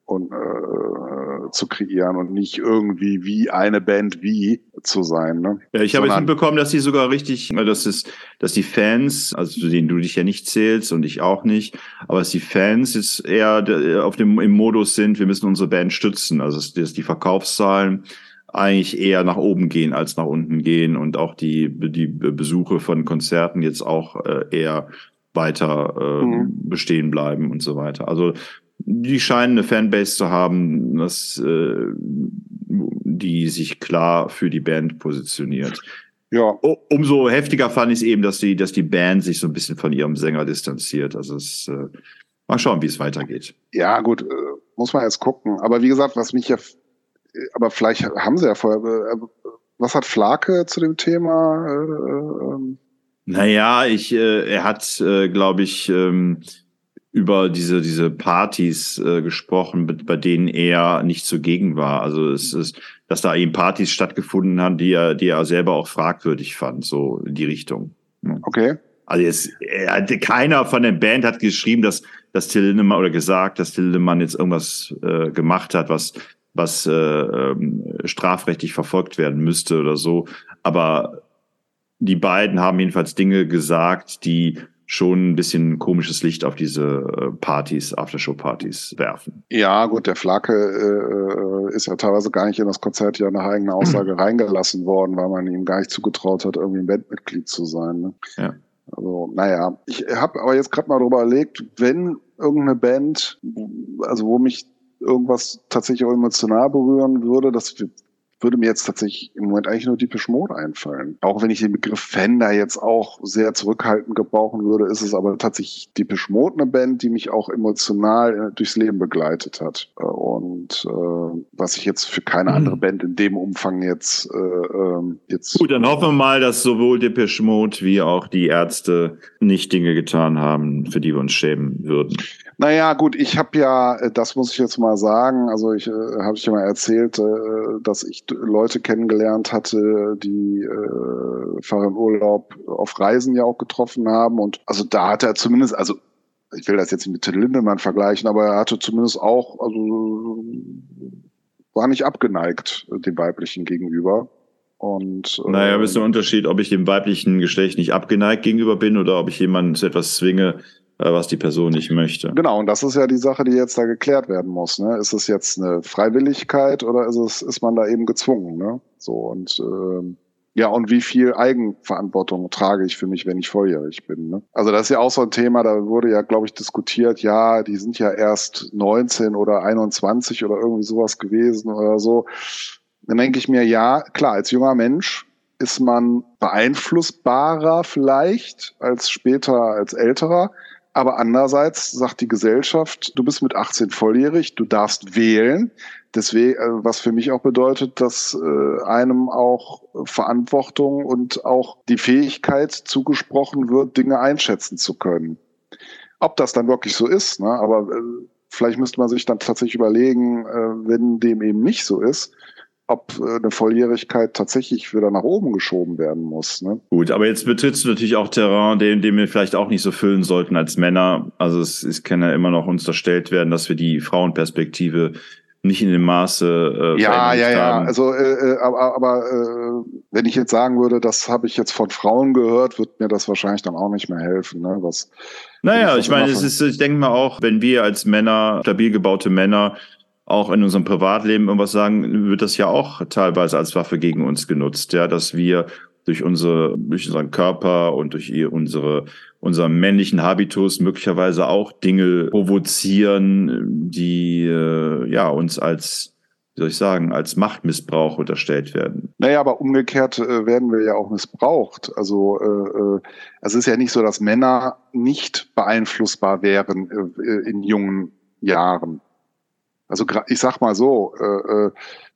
und äh, zu kreieren und nicht irgendwie wie eine Band wie zu sein. Ne? Ja, ich habe jetzt mitbekommen, dass sie sogar richtig, dass es, dass die Fans, also zu denen du dich ja nicht zählst und ich auch nicht, aber dass die Fans jetzt eher auf dem im Modus sind, wir müssen unsere Band stützen. Also dass die Verkaufszahlen eigentlich eher nach oben gehen als nach unten gehen und auch die die Besuche von Konzerten jetzt auch äh, eher weiter äh, mhm. bestehen bleiben und so weiter. Also die scheinen eine Fanbase zu haben, dass, äh, die sich klar für die Band positioniert. Ja. umso heftiger fand ich es eben, dass die, dass die Band sich so ein bisschen von ihrem Sänger distanziert. Also es, äh, mal schauen, wie es weitergeht. Ja, gut, äh, muss man jetzt gucken. Aber wie gesagt, was mich ja, aber vielleicht haben sie ja vorher, äh, was hat Flake zu dem Thema? Äh, ähm? Naja, ich, äh, er hat, äh, glaube ich, ähm, über diese, diese Partys äh, gesprochen, bei denen er nicht zugegen war. Also es ist, dass da eben Partys stattgefunden haben, die er, die er selber auch fragwürdig fand, so in die Richtung. Okay. Also jetzt, er keiner von der Band hat geschrieben, dass, dass Till Lindemann oder gesagt, dass Till Lindemann jetzt irgendwas äh, gemacht hat, was, was äh, ähm, strafrechtlich verfolgt werden müsste oder so. Aber die beiden haben jedenfalls Dinge gesagt, die schon ein bisschen komisches Licht auf diese äh, Partys, Aftershow-Partys werfen. Ja, gut, der Flake äh, ist ja teilweise gar nicht in das Konzert ja nach eigener Aussage <clears throat> reingelassen worden, weil man ihm gar nicht zugetraut hat, irgendwie ein Bandmitglied zu sein. Ne? Ja. Also, naja, ich habe aber jetzt gerade mal drüber überlegt, wenn irgendeine Band, also wo mich irgendwas tatsächlich auch emotional berühren würde, das würde mir jetzt tatsächlich im Moment eigentlich nur Deepish Mode einfallen. Auch wenn ich den Begriff Fan da jetzt auch sehr zurückhaltend gebrauchen würde, ist es aber tatsächlich Deepish Mode eine Band, die mich auch emotional äh, durchs Leben begleitet hat. Äh, und äh, was ich jetzt für keine mhm. andere Band in dem Umfang jetzt äh, ähm, jetzt. Gut, dann hoffen wir mal, dass sowohl Deepish Mode wie auch die Ärzte nicht Dinge getan haben, für die wir uns schämen würden. Naja, gut, ich habe ja, äh, das muss ich jetzt mal sagen, also ich äh, habe ich ja mal erzählt, äh, dass ich Leute kennengelernt hatte, die äh, Fahrer Urlaub auf Reisen ja auch getroffen haben. Und also da hat er zumindest, also ich will das jetzt nicht mit Till Lindemann vergleichen, aber er hatte zumindest auch, also war nicht abgeneigt dem weiblichen gegenüber. Und, äh, naja, ist ein Unterschied, ob ich dem weiblichen Geschlecht nicht abgeneigt gegenüber bin oder ob ich jemanden zu etwas zwinge, äh, was die Person nicht möchte. Genau, und das ist ja die Sache, die jetzt da geklärt werden muss. Ne? Ist es jetzt eine Freiwilligkeit oder ist es ist man da eben gezwungen? Ne? So und ähm, ja, und wie viel Eigenverantwortung trage ich für mich, wenn ich volljährig bin? Ne? Also das ist ja auch so ein Thema, da wurde ja, glaube ich, diskutiert, ja, die sind ja erst 19 oder 21 oder irgendwie sowas gewesen oder so. Dann denke ich mir, ja, klar, als junger Mensch ist man beeinflussbarer vielleicht als später als älterer. Aber andererseits sagt die Gesellschaft, du bist mit 18 volljährig, du darfst wählen. Deswegen, äh, was für mich auch bedeutet, dass äh, einem auch Verantwortung und auch die Fähigkeit zugesprochen wird, Dinge einschätzen zu können. Ob das dann wirklich so ist, ne? aber äh, vielleicht müsste man sich dann tatsächlich überlegen, wenn dem eben nicht so ist, ob äh, eine Volljährigkeit tatsächlich wieder nach oben geschoben werden muss. Ne? Gut, aber jetzt betrittst du natürlich auch Terrain, den, den wir vielleicht auch nicht so füllen sollten als Männer. Also es, es kann ja immer noch unterstellt werden, dass wir die Frauenperspektive nicht in dem Maße äh, ja ja ja haben. also äh, äh, aber, aber äh, wenn ich jetzt sagen würde das habe ich jetzt von Frauen gehört wird mir das wahrscheinlich dann auch nicht mehr helfen ne was naja ich meine es ist ich denke mal auch wenn wir als Männer stabil gebaute Männer auch in unserem Privatleben irgendwas sagen, wird das ja auch teilweise als Waffe gegen uns genutzt, ja, dass wir durch unsere, durch unseren Körper und durch unsere, unseren männlichen Habitus möglicherweise auch Dinge provozieren, die äh, ja uns als wie soll ich sagen, als Machtmissbrauch unterstellt werden. Naja, aber umgekehrt äh, werden wir ja auch missbraucht. Also äh, äh, es ist ja nicht so, dass Männer nicht beeinflussbar wären äh, in jungen Jahren. Also ich sag mal so, äh, äh,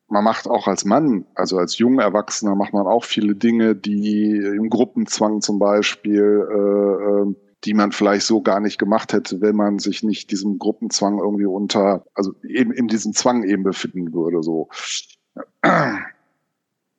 man macht auch als Mann, also als junger Erwachsener, macht man auch viele Dinge, die im Gruppenzwang zum Beispiel, äh, äh, die man vielleicht so gar nicht gemacht hätte, wenn man sich nicht diesem Gruppenzwang irgendwie unter, also eben in diesem Zwang eben befinden würde. So.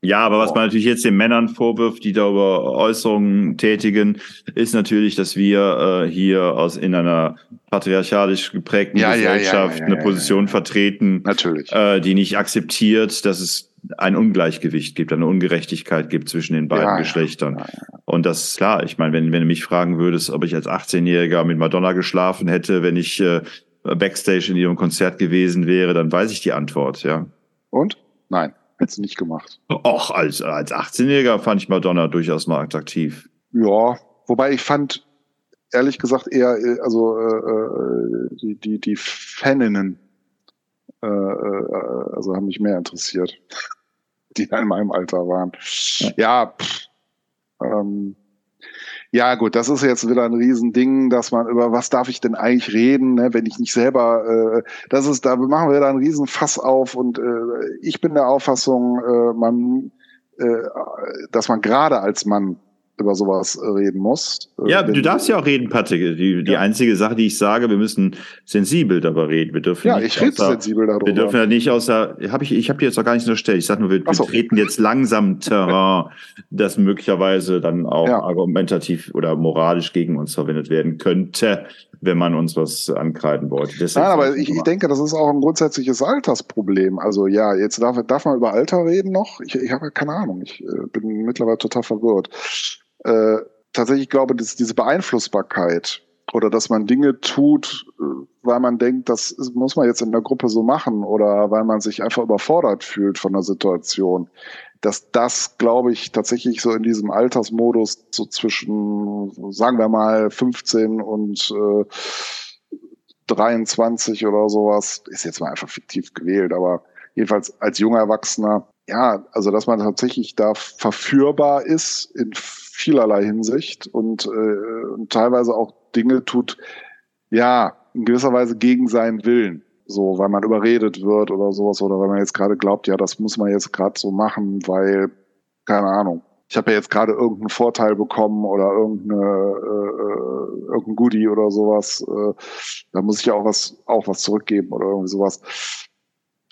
Ja, aber was man natürlich jetzt den Männern vorwirft, die darüber Äußerungen tätigen, ist natürlich, dass wir äh, hier aus in einer patriarchalisch geprägten ja, Gesellschaft ja, ja, eine Position vertreten, natürlich. Äh, die nicht akzeptiert, dass es ein Ungleichgewicht gibt, eine Ungerechtigkeit gibt zwischen den beiden Geschlechtern. Und das klar, ich meine, wenn, wenn du mich fragen würdest, ob ich als 18-Jähriger mit Madonna geschlafen hätte, wenn ich äh, Backstage in ihrem Konzert gewesen wäre, dann weiß ich die Antwort, ja. Und? Nein. Hättest du nicht gemacht. Och, als, als 18-Jähriger fand ich Madonna durchaus noch attraktiv. Ja, wobei ich fand, ehrlich gesagt, eher, äh, also äh, äh, die, die, die Faninnen, äh, äh, also haben mich mehr interessiert, die in meinem Alter waren. Ja, ja pff, ähm, ja, gut, das ist jetzt wieder ein Riesending, dass man über was darf ich denn eigentlich reden, ne, wenn ich nicht selber, äh, das ist, da machen wir da einen Riesenfass auf und äh, ich bin der Auffassung, äh, man, äh, dass man gerade als Mann über sowas reden muss. Ja, du darfst ja auch reden, Patrick. Die, die ja. einzige Sache, die ich sage, wir müssen sensibel darüber reden. Wir dürfen ja, ich rede sensibel darüber. Wir dürfen ja nicht außer, hab ich, ich habe jetzt auch gar nicht so stellt. Ich sage nur, wir, so. wir, treten jetzt langsam <laughs> Terrain, das möglicherweise dann auch ja. argumentativ oder moralisch gegen uns verwendet werden könnte, wenn man uns was ankreiden wollte. Deswegen Nein, aber ich, ich denke, das ist auch ein grundsätzliches Altersproblem. Also ja, jetzt darf, darf man über Alter reden noch? Ich, ich habe keine Ahnung. Ich äh, bin mittlerweile total verwirrt äh, tatsächlich glaube, dass diese Beeinflussbarkeit oder dass man Dinge tut, äh, weil man denkt, das muss man jetzt in der Gruppe so machen oder weil man sich einfach überfordert fühlt von der Situation, dass das, glaube ich, tatsächlich so in diesem Altersmodus so zwischen, sagen wir mal, 15 und äh, 23 oder sowas, ist jetzt mal einfach fiktiv gewählt, aber jedenfalls als junger Erwachsener, ja, also dass man tatsächlich da verführbar ist in vielerlei Hinsicht und, äh, und teilweise auch Dinge tut, ja, in gewisser Weise gegen seinen Willen. So, weil man überredet wird oder sowas, oder weil man jetzt gerade glaubt, ja, das muss man jetzt gerade so machen, weil, keine Ahnung, ich habe ja jetzt gerade irgendeinen Vorteil bekommen oder irgendeine äh, äh, irgendein Goodie oder sowas, äh, da muss ich ja auch was auch was zurückgeben oder irgendwie sowas.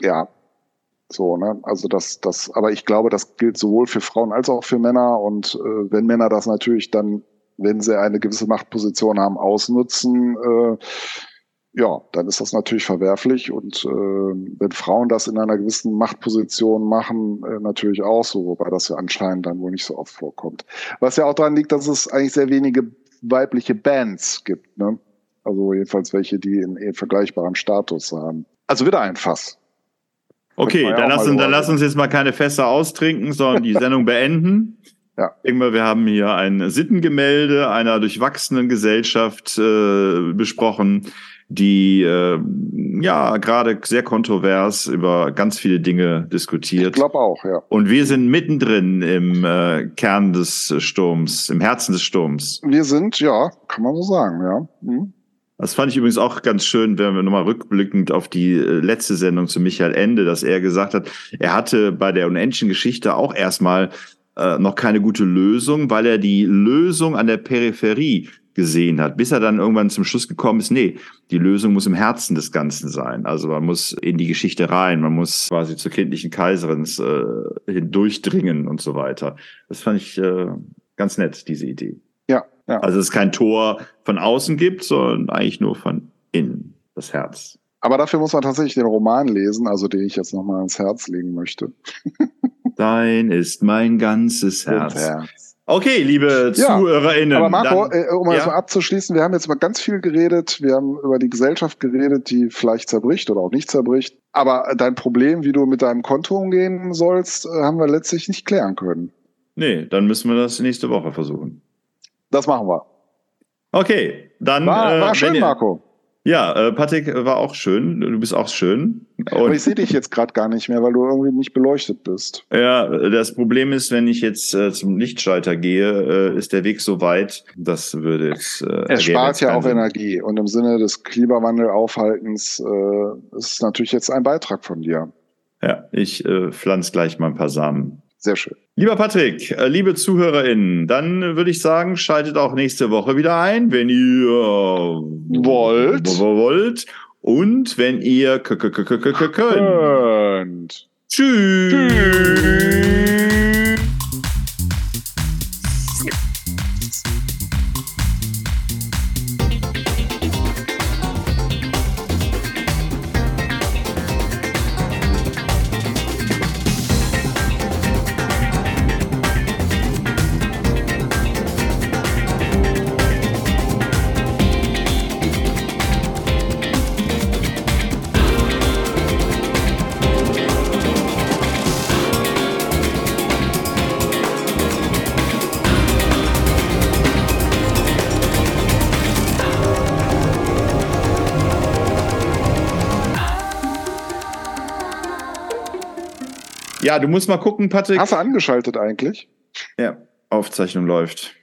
Ja, so, ne? Also das, das, aber ich glaube, das gilt sowohl für Frauen als auch für Männer. Und äh, wenn Männer das natürlich dann, wenn sie eine gewisse Machtposition haben, ausnutzen, äh, ja, dann ist das natürlich verwerflich. Und äh, wenn Frauen das in einer gewissen Machtposition machen, äh, natürlich auch so, wobei das ja anscheinend dann wohl nicht so oft vorkommt. Was ja auch daran liegt, dass es eigentlich sehr wenige weibliche Bands gibt, ne? Also jedenfalls welche, die einen eher vergleichbaren Status haben. Also wieder ein Fass. Okay, ja dann, lass, uns- dann lass uns jetzt mal keine Fässer austrinken, sondern die <laughs> Sendung beenden. Ja. Irgendwann, wir haben hier ein Sittengemälde einer durchwachsenen Gesellschaft äh, besprochen, die äh, ja gerade sehr kontrovers über ganz viele Dinge Ich diskutiert. glaube auch, ja. Und wir sind mittendrin im äh, Kern des Sturms, im Herzen des Sturms. Wir sind, ja, kann man so sagen, ja. Hm. Das fand ich übrigens auch ganz schön, wenn wir nochmal rückblickend auf die äh, letzte Sendung zu Michael Ende, dass er gesagt hat, er hatte bei der unendlichen Geschichte auch erstmal äh, noch keine gute Lösung, weil er die Lösung an der Peripherie gesehen hat, bis er dann irgendwann zum Schluss gekommen ist, nee, die Lösung muss im Herzen des Ganzen sein. Also man muss in die Geschichte rein, man muss quasi zur kindlichen Kaiserin äh, hindurchdringen und so weiter. Das fand ich äh, ganz nett, diese Idee. Ja. Also es kein Tor von außen gibt, sondern eigentlich nur von innen, das Herz. Aber dafür muss man tatsächlich den Roman lesen, also den ich jetzt nochmal ans Herz legen möchte. <laughs> Dein ist mein ganzes Herz. Herz. Okay, liebe Ja, ZuhörerInnen. Aber Marco, dann, äh, um das ja. mal abzuschließen, wir haben jetzt mal ganz viel geredet. Wir haben über die Gesellschaft geredet, die vielleicht zerbricht oder auch nicht zerbricht. Aber dein Problem, wie du mit deinem Konto umgehen sollst, äh, haben wir letztlich nicht klären können. nee, dann müssen wir das nächste Woche versuchen. Das machen wir. Okay, dann. War, äh, war wenn schön, ihr- Marco. Ja, äh, Patrick war auch schön. Du bist auch schön. Aber Und ich sehe dich jetzt gerade gar nicht mehr, weil du irgendwie nicht beleuchtet bist. ja, das Problem ist, wenn ich jetzt äh, zum Lichtschalter gehe, äh, ist der Weg so weit. Das würde jetzt. Äh, Es spart ja auch Sinn. Energie. Und im Sinne des Klimawandelaufhaltens äh, ist es natürlich jetzt ein Beitrag von dir. Ja, ich äh, pflanze gleich mal ein paar Samen. Sehr schön. Lieber Patrick, äh, liebe ZuhörerInnen, dann würde ich sagen, schaltet auch nächste Woche wieder ein, wenn ihr Wollt. wollt und wenn ihr könnt. Und Tschüss. Ja, du musst mal gucken, Patrick. hast du angeschaltet eigentlich? Ja, Aufzeichnung läuft.